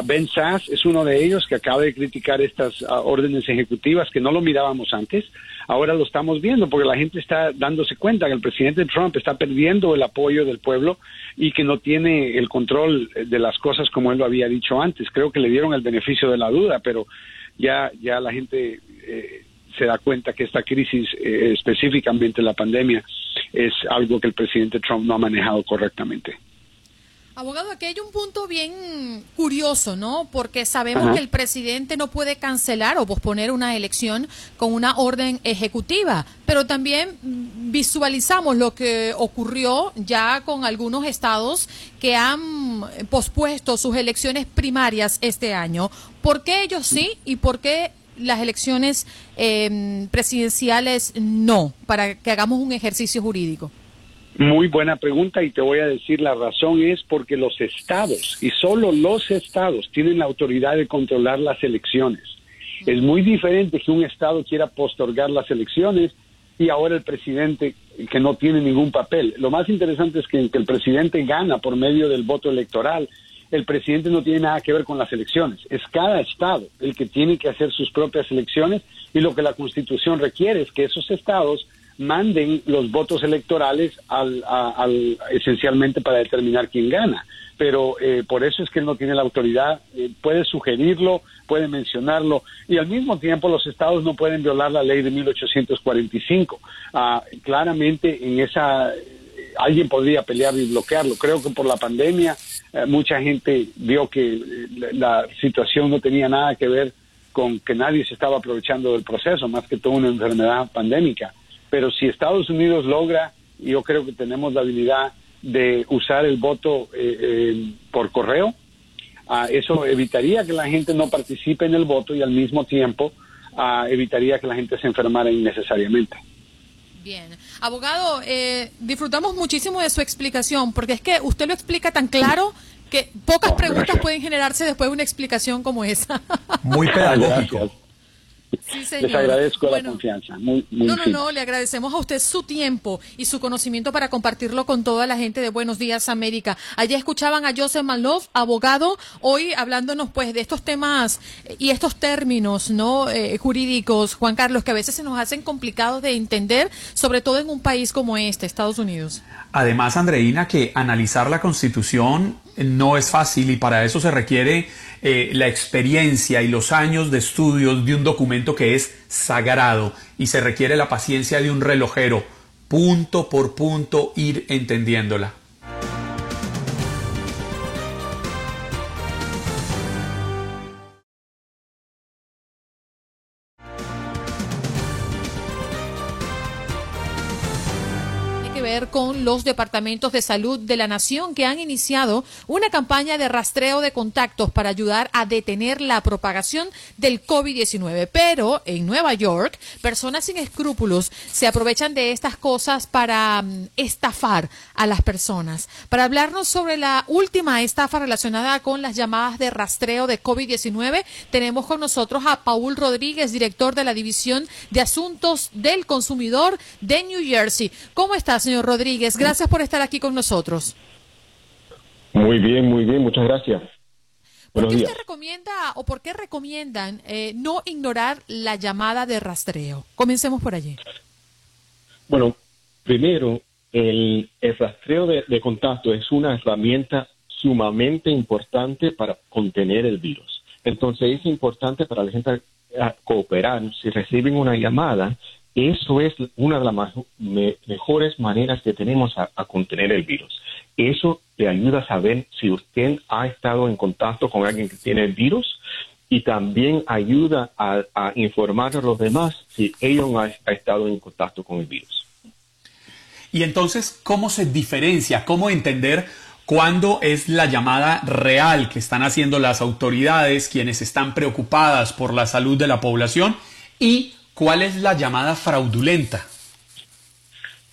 Ben Sass es uno de ellos que acaba de criticar estas ah, órdenes ejecutivas que no lo mirábamos antes. Ahora lo estamos viendo porque la gente está dándose cuenta que el presidente Trump está perdiendo el apoyo del pueblo y que no tiene el control de las cosas como él lo había dicho antes. Creo que le dieron el beneficio de la duda, pero ya, ya la gente eh, se da cuenta que esta crisis, eh, específicamente la pandemia, es algo que el presidente Trump no ha manejado correctamente. Abogado, aquí hay un punto bien curioso, ¿no? Porque sabemos que el presidente no puede cancelar o posponer una elección con una orden ejecutiva, pero también visualizamos lo que ocurrió ya con algunos estados que han pospuesto sus elecciones primarias este año. ¿Por qué ellos sí y por qué las elecciones em, presidenciales no? Para que hagamos un ejercicio jurídico. Muy buena pregunta y te voy a decir la razón es porque los estados y solo los estados tienen la autoridad de controlar las elecciones. Es muy diferente que un estado quiera postorgar las elecciones y ahora el presidente que no tiene ningún papel. Lo más interesante es que, el presidente gana por medio del voto electoral. El presidente no tiene nada que ver con las elecciones. Es cada estado el que tiene que hacer sus propias elecciones y lo que la Constitución requiere es que esos estados manden los votos electorales al, esencialmente para determinar quién gana. Pero eh, por eso es que él no tiene la autoridad, eh, puede sugerirlo, puede mencionarlo, y al mismo tiempo los estados no pueden violar la ley de 1845. Ah, claramente en esa eh, alguien podría pelear y bloquearlo. Creo que por la pandemia mucha gente vio que la situación no tenía nada que ver con que nadie se estaba aprovechando del proceso, más que toda una enfermedad pandémica. Pero si Estados Unidos logra, yo creo que tenemos la habilidad de usar el voto eh, eh, por correo, ah, eso evitaría que la gente no participe en el voto y al mismo tiempo ah, evitaría que la gente se enfermara innecesariamente. Bien. Abogado, eh, disfrutamos muchísimo de su explicación, porque es que usted lo explica tan claro que pocas preguntas pueden generarse después de una explicación como esa. Muy pedagógico. Les agradezco la confianza. Muy, no, no, no, le agradecemos a usted su tiempo y su conocimiento para compartirlo con toda la gente de Buenos Días América. Allí escuchaban a Joseph Malov, abogado, hoy hablándonos pues de estos temas y estos términos no eh, jurídicos, Juan Carlos, que a veces se nos hacen complicados de entender, sobre todo en un país como este, Estados Unidos. Además, Andreina, que analizar la Constitución no es fácil y para eso se requiere eh, la experiencia y los años de estudios de un documento que es sagrado y se requiere la paciencia de un relojero, punto por punto ir entendiéndola. Con los departamentos de salud de la nación que han iniciado una campaña de rastreo de contactos para ayudar a detener la propagación del COVID-19. Pero en Nueva York, personas sin escrúpulos se aprovechan de estas cosas para mm, estafar a las personas. Para hablarnos sobre la última estafa relacionada con las llamadas de rastreo de COVID-19, tenemos con nosotros a Paul Rodríguez, director de la División de Asuntos del Consumidor de New Jersey. ¿Cómo está, señor Rodríguez. Gracias por estar aquí con nosotros. Muy bien, muy bien, muchas gracias. ¿Por qué usted recomienda o por qué recomiendan eh, no ignorar la llamada de rastreo? Comencemos por allí. Bueno, primero, el, rastreo de, de, contacto es una herramienta sumamente importante para contener el virus. Entonces es importante para la gente cooperar. Si reciben una llamada, eso es una de las mejores maneras que tenemos a, contener el virus. Eso le ayuda a saber si usted ha estado en contacto con alguien que tiene el virus y también ayuda a, informar a los demás si ellos han, han estado en contacto con el virus. Y entonces, ¿cómo se diferencia? ¿Cómo entender cuándo es la llamada real que están haciendo las autoridades, quienes están preocupadas por la salud de la población, y ¿Cuál es la llamada fraudulenta?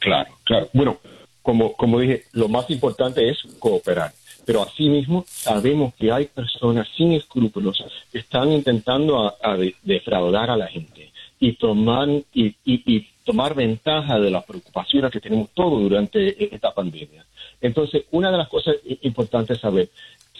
Claro, claro. Bueno, como, como dije, lo más importante es cooperar. Pero asimismo sabemos que hay personas sin escrúpulos que están intentando defraudar a la gente y tomar, y, y, tomar ventaja de las preocupaciones que tenemos todos durante esta pandemia. Entonces, una de las cosas importantes es saber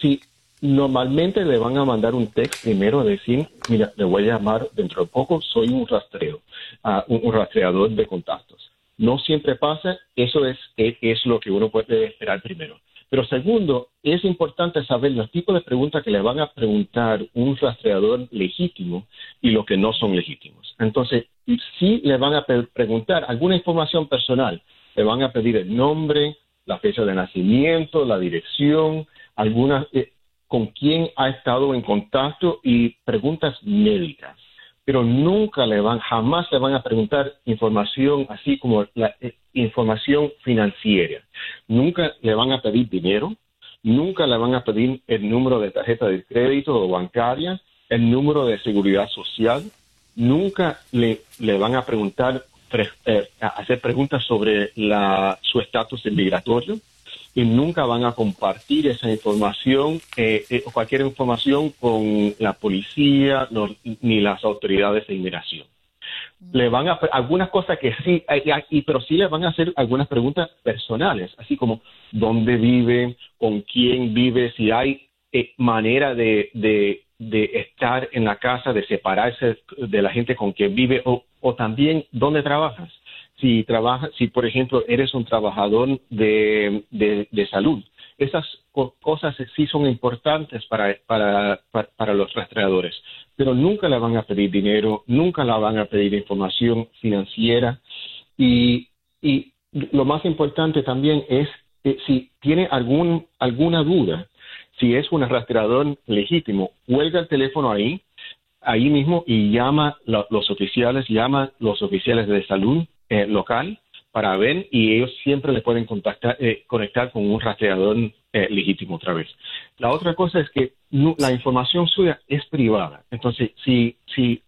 si Normalmente le van a mandar un text primero a decir, mira, le voy a llamar dentro de poco, soy un rastreo, uh, un, rastreador de contactos. No siempre pasa, eso es, es, lo que uno puede esperar primero. Pero segundo, es importante saber los tipos de preguntas que le van a preguntar un rastreador legítimo y los que no son legítimos. Entonces, si le van a preguntar alguna información personal, le van a pedir el nombre, la fecha de nacimiento, la dirección, algunas, eh, con quién ha estado en contacto y preguntas médicas. Pero nunca le van, jamás le van a preguntar información así como la eh, información financiera. Nunca le van a pedir dinero, nunca le van a pedir el número de tarjeta de crédito o bancaria, el número de seguridad social, nunca le, van a preguntar, eh, hacer preguntas sobre la, su estatus migratorio y nunca van a compartir esa información eh, eh, o cualquier información con la policía ni las autoridades de inmigración. Le van a algunas cosas que sí, y, pero sí les van a hacer algunas preguntas personales, así como dónde vive, con quién vive, si hay eh, manera de, de, estar en la casa, de separarse de la gente con quien vive, o, o también dónde trabajas si trabaja, si por ejemplo eres un trabajador de, de, salud. Esas cosas sí son importantes para, para, para, los rastreadores, pero nunca le van a pedir dinero, nunca le van a pedir información financiera y, y lo más importante también es que si tiene algún, alguna duda, si es un rastreador legítimo, huelga el teléfono ahí, ahí mismo y llama los oficiales, llama los oficiales de salud eh, local para ver y ellos siempre le pueden contactar, eh, conectar con un rastreador eh, legítimo otra vez. La otra cosa es que la información suya es privada. Entonces, si, si,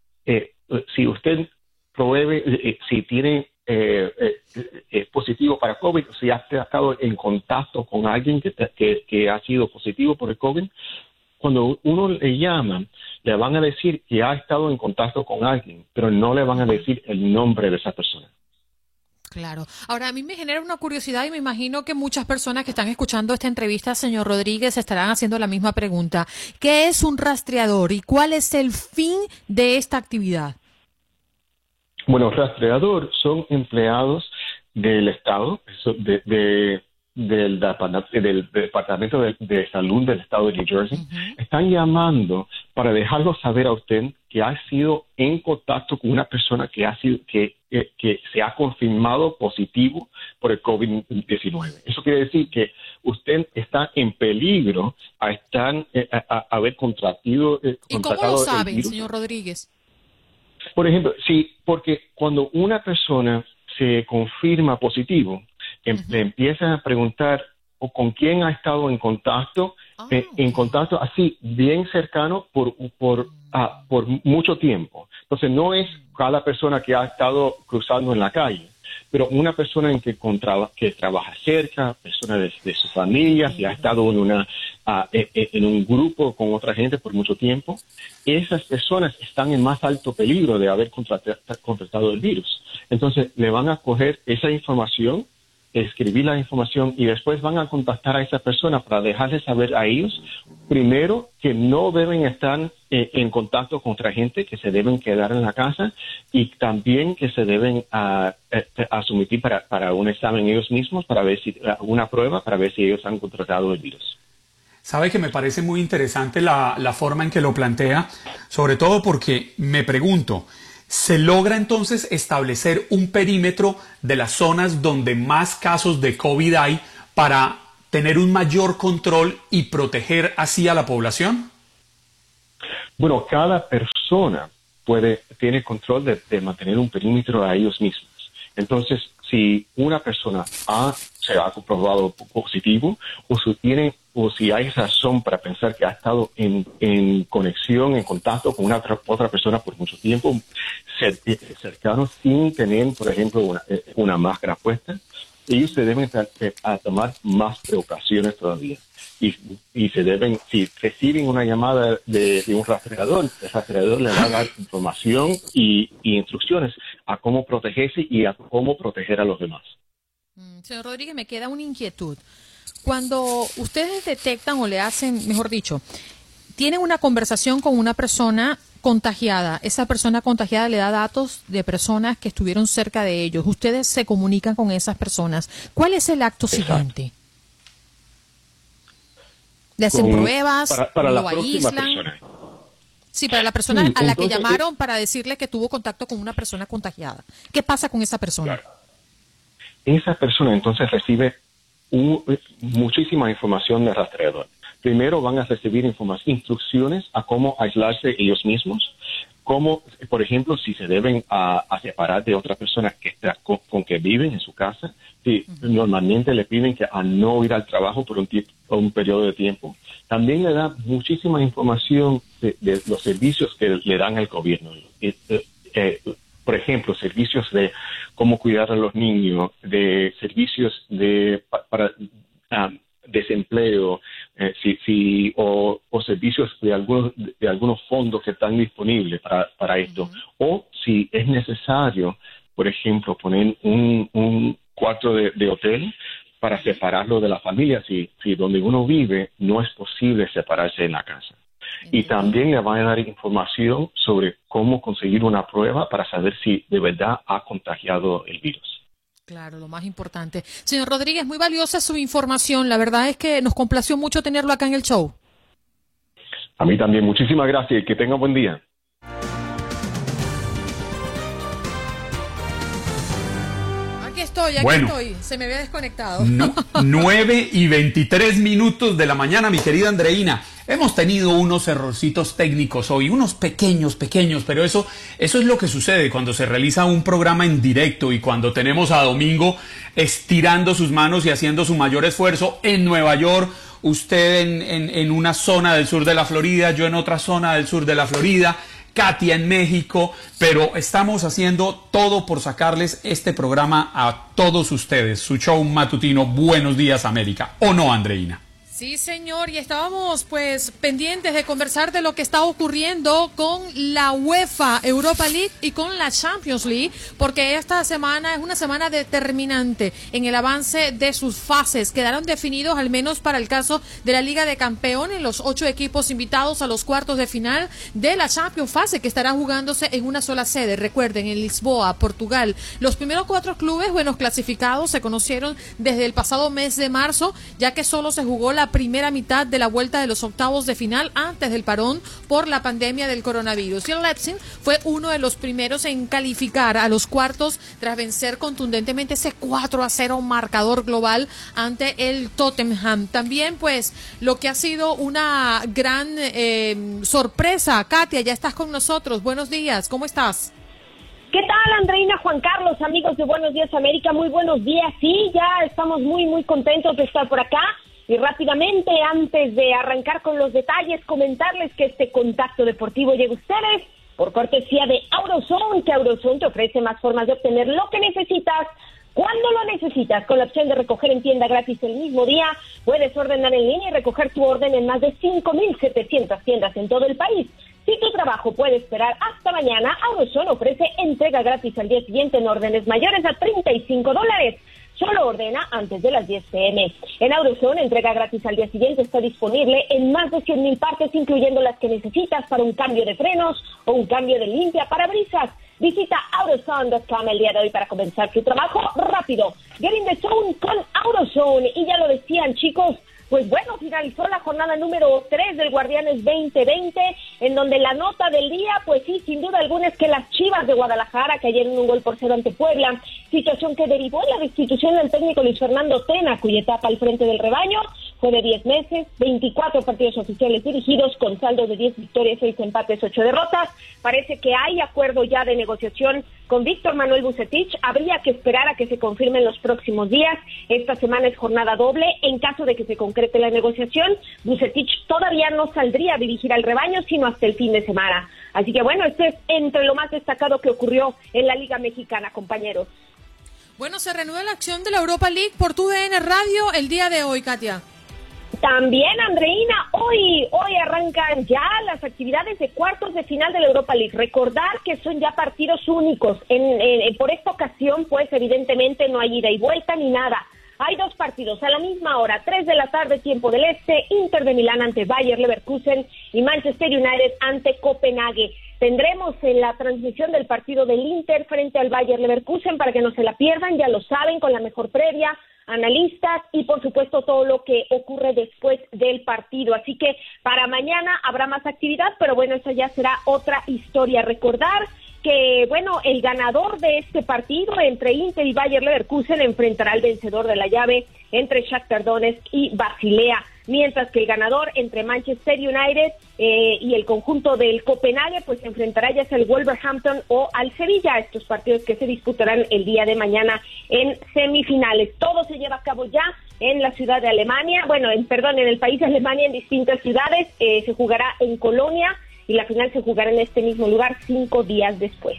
si usted provee, si tiene positivo para COVID, si ha estado en contacto con alguien que, que, que, ha sido positivo por el COVID, cuando uno le llama, le van a decir que ha estado en contacto con alguien, pero no le van a decir el nombre de esa persona. Claro. Ahora, a mí me genera una curiosidad y me imagino que muchas personas que están escuchando esta entrevista, señor Rodríguez, estarán haciendo la misma pregunta. ¿Qué es un rastreador y cuál es el fin de esta actividad? Bueno, rastreador son empleados del Estado, de, del, del Departamento de, Salud del Estado de New Jersey están llamando para dejarlo saber a usted que ha sido en contacto con una persona que ha sido que, que, se ha confirmado positivo por el COVID-19. Eso quiere decir que usted está en peligro a estar eh, a, haber contratado. Eh, ¿Y cómo lo saben, señor Rodríguez? Por ejemplo, sí, porque cuando una persona se confirma positivo, em, le empiezan a preguntar o con quién ha estado en contacto, ah, eh, en contacto así bien cercano por, por, ah, por mucho tiempo. Entonces no es cada persona que ha estado cruzando en la calle, pero una persona en que, que trabaja cerca, persona de, su familia, que ha estado en, una, ah, e, e, en un grupo con otra gente por mucho tiempo, esas personas están en más alto peligro de haber contratado el virus. Entonces le van a coger esa información escribir la información y después van a contactar a esa persona para dejarles saber a ellos, primero, que no deben estar eh, en contacto con otra gente, que se deben quedar en la casa y también que se deben uh, asumir para, para un examen ellos mismos, para ver si, una prueba, para ver si ellos han contratado el virus. Sabe que me parece muy interesante la, la forma en que lo plantea, sobre todo porque me pregunto, se logra entonces establecer un perímetro de las zonas donde más casos de COVID hay para tener un mayor control y proteger así a la población? Bueno, cada persona puede, tiene control de, mantener un perímetro a ellos mismos. Entonces, si una persona se ha comprobado positivo o si tiene o si hay razón para pensar que ha estado en, conexión, en contacto con una otra, persona por mucho tiempo, cercano, sin tener, por ejemplo, una, eh, una máscara puesta, ellos se deben eh, a, tomar más precauciones todavía. Y, y, se deben, si reciben una llamada de, un rastreador, el rastreador le va a dar información y, instrucciones a cómo protegerse y a cómo proteger a los demás. Mm, señor Rodríguez, me queda una inquietud. Cuando ustedes detectan o le hacen, mejor dicho, tienen una conversación con una persona contagiada, esa persona contagiada le da datos de personas que estuvieron cerca de ellos, ustedes se comunican con esas personas. ¿Cuál es el acto siguiente? ¿Le hacen pruebas? Para, lo aíslan? Sí, para la persona a la que llamaron para decirle que tuvo contacto con una persona contagiada. ¿Qué pasa con esa persona? Esa persona entonces recibe muchísima información de rastreador. Primero van a recibir instrucciones a cómo aislarse ellos mismos, cómo, por ejemplo, si se deben a, separar de otra persona que está con, que viven en su casa, si normalmente le piden que a no ir al trabajo por un, un periodo de tiempo. También le da muchísima información de, los servicios que le dan al gobierno. Eh, eh, por ejemplo, servicios de cómo cuidar a los niños, de servicios de para, ah, desempleo, eh, si, o, servicios de algunos de algunos fondos que están disponibles para, para esto, o si es necesario, por ejemplo, poner un, un cuarto de, hotel para separarlo de la familia, si, si donde uno vive no es posible separarse en la casa. Y también le van a dar información sobre cómo conseguir una prueba para saber si de verdad ha contagiado el virus. Claro, lo más importante. Señor Rodríguez, muy valiosa su información. La verdad es que nos complació mucho tenerlo acá en el show. A mí también. Muchísimas gracias y que tenga buen día. estoy, aquí estoy. Se me había desconectado. 9 y 23 minutos de la mañana, mi querida Andreina. Hemos tenido unos errorcitos técnicos hoy, unos pequeños, pequeños, pero eso, eso es lo que sucede cuando se realiza un programa en directo y cuando tenemos a Domingo estirando sus manos y haciendo su mayor esfuerzo en Nueva York, usted en, en una zona del sur de la Florida, yo en otra zona del sur de la Florida Katia en México, pero estamos haciendo todo por sacarles este programa a todos ustedes, su show matutino Buenos Días América, ¿o no, Andreina? Sí, señor, y estábamos pues pendientes de conversar de lo que está ocurriendo con la UEFA Europa League y con la Champions League, porque esta semana es una semana determinante en el avance de sus fases. Quedaron definidos, al menos para el caso de la Liga de Campeones, los ocho equipos invitados a los cuartos de final de la Champions fase, que estará jugándose en una sola sede. Recuerden, en Lisboa, Portugal. Los primeros cuatro clubes, buenos clasificados, se conocieron desde el pasado mes de marzo, ya que solo se jugó la primera mitad de la vuelta de los octavos de final antes del parón por la pandemia del coronavirus. Y el fue uno de los primeros en calificar a los cuartos tras vencer contundentemente ese 4 a 0 marcador global ante el Tottenham. También, pues, lo que ha sido una gran eh, sorpresa. Katia, ya estás con nosotros. Buenos días, ¿cómo estás? ¿Qué tal, Andreina, Juan Carlos, amigos de Buenos Días América? Muy buenos días. Sí, ya estamos muy, muy contentos de estar por acá. Y rápidamente, antes de arrancar con los detalles, comentarles que este contacto deportivo llega a ustedes por cortesía de Aurozone, que Aurozone te ofrece más formas de obtener lo que necesitas cuando lo necesitas, con la opción de recoger en tienda gratis el mismo día, puedes ordenar en línea y recoger tu orden en más de 5.700 tiendas en todo el país. Si tu trabajo puede esperar hasta mañana, Aurozone ofrece entrega gratis al día siguiente en órdenes mayores a 35 dólares. Solo ordena antes de las 10 pm. En AutoZone, entrega gratis al día siguiente está disponible en más de 100.000 partes, incluyendo las que necesitas para un cambio de frenos o un cambio de limpia para brisas. Visita AutoZone.com el día de hoy para comenzar tu trabajo rápido. Get in the zone con AutoZone. Y ya lo decían, chicos, pues bueno, finalizó la jornada número 3 del Guardianes 2020, en donde la nota del día, pues sí, sin duda alguna es que las Chivas de Guadalajara cayeron un gol por cero ante Puebla, situación que derivó en la destitución del técnico Luis Fernando Tena, cuya etapa al frente del rebaño fue de 10 meses, 24 partidos oficiales dirigidos con saldo de 10 victorias, 6 empates, 8 derrotas. Parece que hay acuerdo ya de negociación con Víctor Manuel Bucetich. Habría que esperar a que se confirmen los próximos días. Esta semana es jornada doble. En caso de que se concrete la negociación, Bucetich todavía no saldría a dirigir al rebaño, sino hasta el fin de semana. Así que bueno, este es entre lo más destacado que ocurrió en la Liga Mexicana, compañeros. Bueno, se renueva la acción de la Europa League por tu DN Radio el día de hoy, Katia. También, Andreina, hoy, hoy arrancan ya las actividades de cuartos de final de la Europa League. Recordar que son ya partidos únicos. En, por esta ocasión, pues evidentemente no hay ida y vuelta ni nada. Hay dos partidos a la misma hora, tres de la tarde, tiempo del este, Inter de Milán ante Bayer Leverkusen y Manchester United ante Copenhague. Tendremos en la transmisión del partido del Inter frente al Bayer Leverkusen para que no se la pierdan, ya lo saben, con la mejor previa analistas y por supuesto todo lo que ocurre después del partido. Así que para mañana habrá más actividad, pero bueno, eso ya será otra historia. Recordar que, bueno, el ganador de este partido entre Inter y Bayer Leverkusen enfrentará al vencedor de la llave entre Shakhtar Donetsk y Basilea mientras que el ganador entre Manchester United eh, y el conjunto del Copenhague pues enfrentará ya sea el Wolverhampton o al Sevilla, estos partidos que se disputarán el día de mañana en semifinales. Todo se lleva a cabo ya en la ciudad de Alemania, bueno, en, perdón, en el país de Alemania, en distintas ciudades, eh, se jugará en Colonia y la final se jugará en este mismo lugar cinco días después.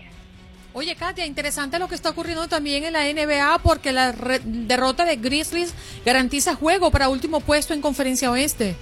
Oye, Katia, interesante lo que está ocurriendo también en la NBA porque la derrota de Grizzlies garantiza juego para último puesto en Conferencia Oeste.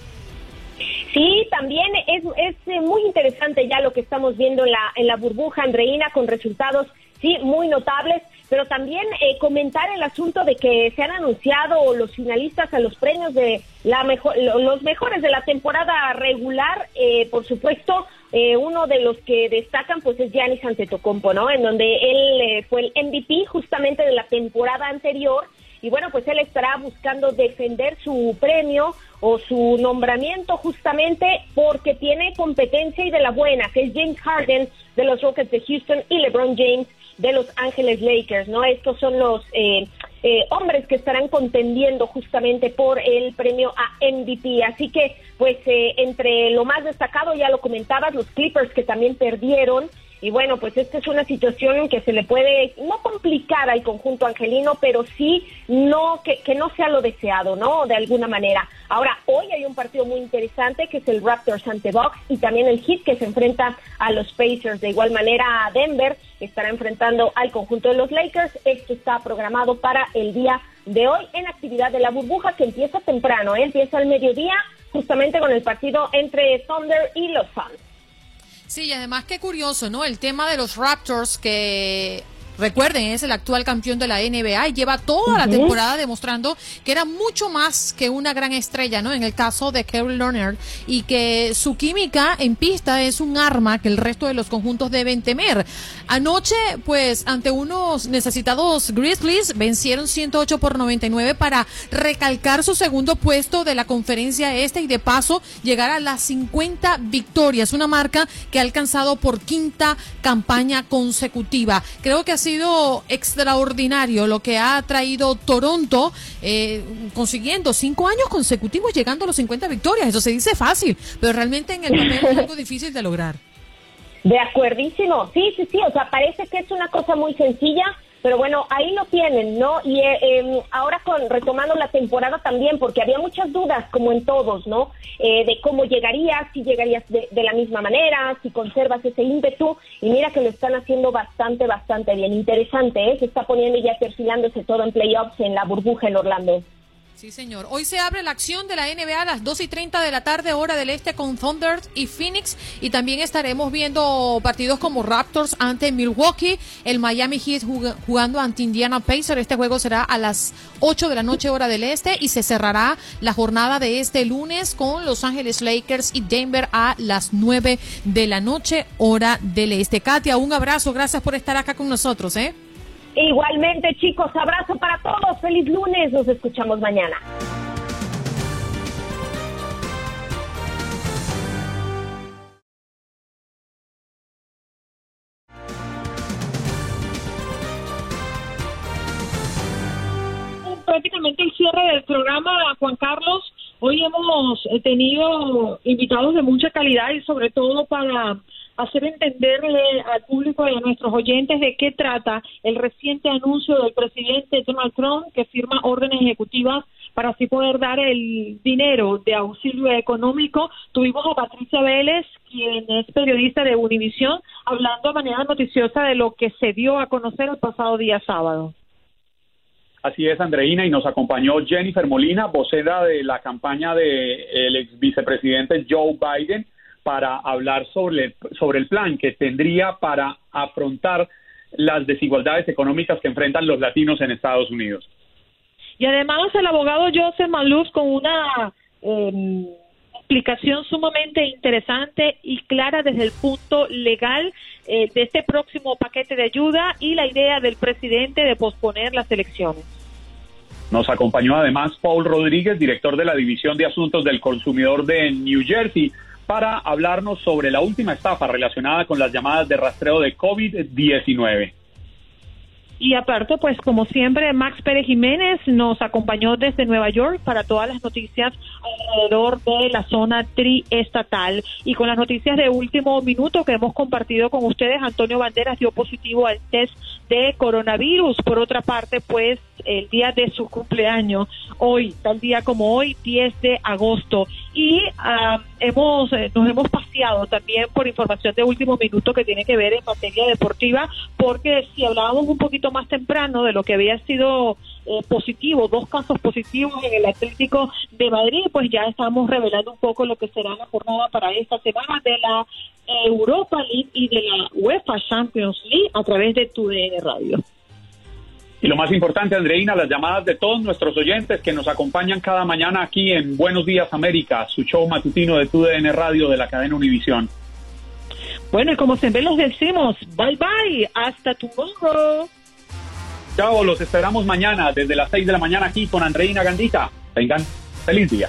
Sí, también es, es eh, muy interesante ya lo que estamos viendo en la, en la burbuja andreína con resultados, sí, muy notables, pero también eh, comentar el asunto de que se han anunciado los finalistas a los premios de la mejor, los mejores de la temporada regular, eh, por supuesto, eh, uno de los que destacan pues es Giannis Antetokounmpo, ¿no? En donde él eh, fue el MVP justamente de la temporada anterior y bueno, pues él estará buscando defender su premio o su nombramiento justamente porque tiene competencia y de la buena, que es James Harden de los Rockets de Houston y LeBron James de Los Ángeles Lakers, ¿no? Estos son los eh, eh, hombres que estarán contendiendo justamente por el premio a MVP. Así que, pues, eh, entre lo más destacado, ya lo comentabas, los Clippers que también perdieron. Y bueno, pues esta es una situación que se le puede no complicar al conjunto angelino, pero sí no que, no sea lo deseado, ¿no? De alguna manera. Ahora, hoy hay un partido muy interesante que es el Raptors ante Bucks y también el Heat que se enfrenta a los Pacers. De igual manera, Denver estará enfrentando al conjunto de los Lakers. Esto está programado para el día de hoy en actividad de la burbuja que empieza temprano, ¿eh? empieza al mediodía justamente con el partido entre Thunder y los Suns. Sí, y además qué curioso, ¿no? El tema de los Raptors que Recuerden, es el actual campeón de la NBA y lleva toda la temporada demostrando que era mucho más que una gran estrella, ¿no? En el caso de Kevin Leonard y que su química en pista es un arma que el resto de los conjuntos deben temer. Anoche, pues, ante unos necesitados Grizzlies, vencieron 108 por 99 para recalcar su segundo puesto de la conferencia este y de paso llegar a las 50 victorias, una marca que ha alcanzado por quinta campaña consecutiva. Creo que así sido extraordinario lo que ha traído Toronto, eh, consiguiendo cinco años consecutivos llegando a los 50 victorias. Eso se dice fácil, pero realmente en el momento es algo difícil de lograr. De acuerdísimo, sí, sí, sí, o sea, parece que es una cosa muy sencilla, pero bueno, ahí lo tienen, ¿no? Y eh, em, ahora con retomando la temporada también, porque había muchas dudas, como en todos, ¿no? Eh, de cómo llegarías, si llegarías de, la misma manera, si conservas ese ímpetu. Y mira que lo están haciendo bastante, bastante bien. Interesante, ¿eh? Se está poniendo ya perfilándose todo en playoffs en la burbuja en Orlando. Sí, señor. Hoy se abre la acción de la NBA a las 2 y 30 de la tarde, hora del este, con Thunder y Phoenix. Y también estaremos viendo partidos como Raptors ante Milwaukee, el Miami Heat jugando ante Indiana Pacers. Este juego será a las 8 de la noche, hora del este. Y se cerrará la jornada de este lunes con Los Ángeles Lakers y Denver a las 9 de la noche, hora del este. Katia, un abrazo. Gracias por estar acá con nosotros, ¿eh? Igualmente, chicos, abrazo para todos. Feliz lunes. Nos escuchamos mañana. prácticamente el cierre del programa, Juan Carlos. Hoy hemos tenido invitados de mucha calidad y sobre todo para hacer entenderle al público y a nuestros oyentes de qué trata el reciente anuncio del presidente Donald Trump que firma órdenes ejecutivas para así poder dar el dinero de auxilio económico. Tuvimos a Patricia Vélez, quien es periodista de Univisión, hablando de manera noticiosa de lo que se dio a conocer el pasado día sábado. Así es, Andreina, y nos acompañó Jennifer Molina, vocera de la campaña del ex vicepresidente Joe Biden para hablar sobre, sobre el plan que tendría para afrontar las desigualdades económicas que enfrentan los latinos en Estados Unidos. Y además el abogado Joseph Maluz con una em, explicación sumamente interesante y clara desde el punto legal eh, de este próximo paquete de ayuda y la idea del presidente de posponer las elecciones. Nos acompañó además Paul Rodríguez, director de la División de Asuntos del Consumidor de New Jersey, para hablarnos sobre la última estafa relacionada con las llamadas de rastreo de COVID-19. Y aparte, pues como siempre, Max Pérez Jiménez nos acompañó desde Nueva York para todas las noticias alrededor de la zona triestatal. Y con las noticias de último minuto que hemos compartido con ustedes, Antonio Banderas dio positivo al test de coronavirus. Por otra parte, pues el día de su cumpleaños, hoy, tal día como hoy, 10 de agosto. Y ah, hemos, eh, nos hemos paseado también por información de último minuto que tiene que ver en materia deportiva, porque si hablábamos un poquito más temprano de lo que había sido eh, positivo, dos casos positivos en el Atlético de Madrid, pues ya estamos revelando un poco lo que será la jornada para esta semana de la Europa League y de la UEFA Champions League a través de tu Radio. Y lo más importante, Andreina, las llamadas de todos nuestros oyentes que nos acompañan cada mañana aquí en Buenos Días América, su show matutino de TUDN Radio de la cadena Univisión. Bueno, y como siempre los decimos, bye bye, hasta tomorrow. Chao, los esperamos mañana desde las 6 de la mañana aquí con Andreina Gandita. Tengan feliz día.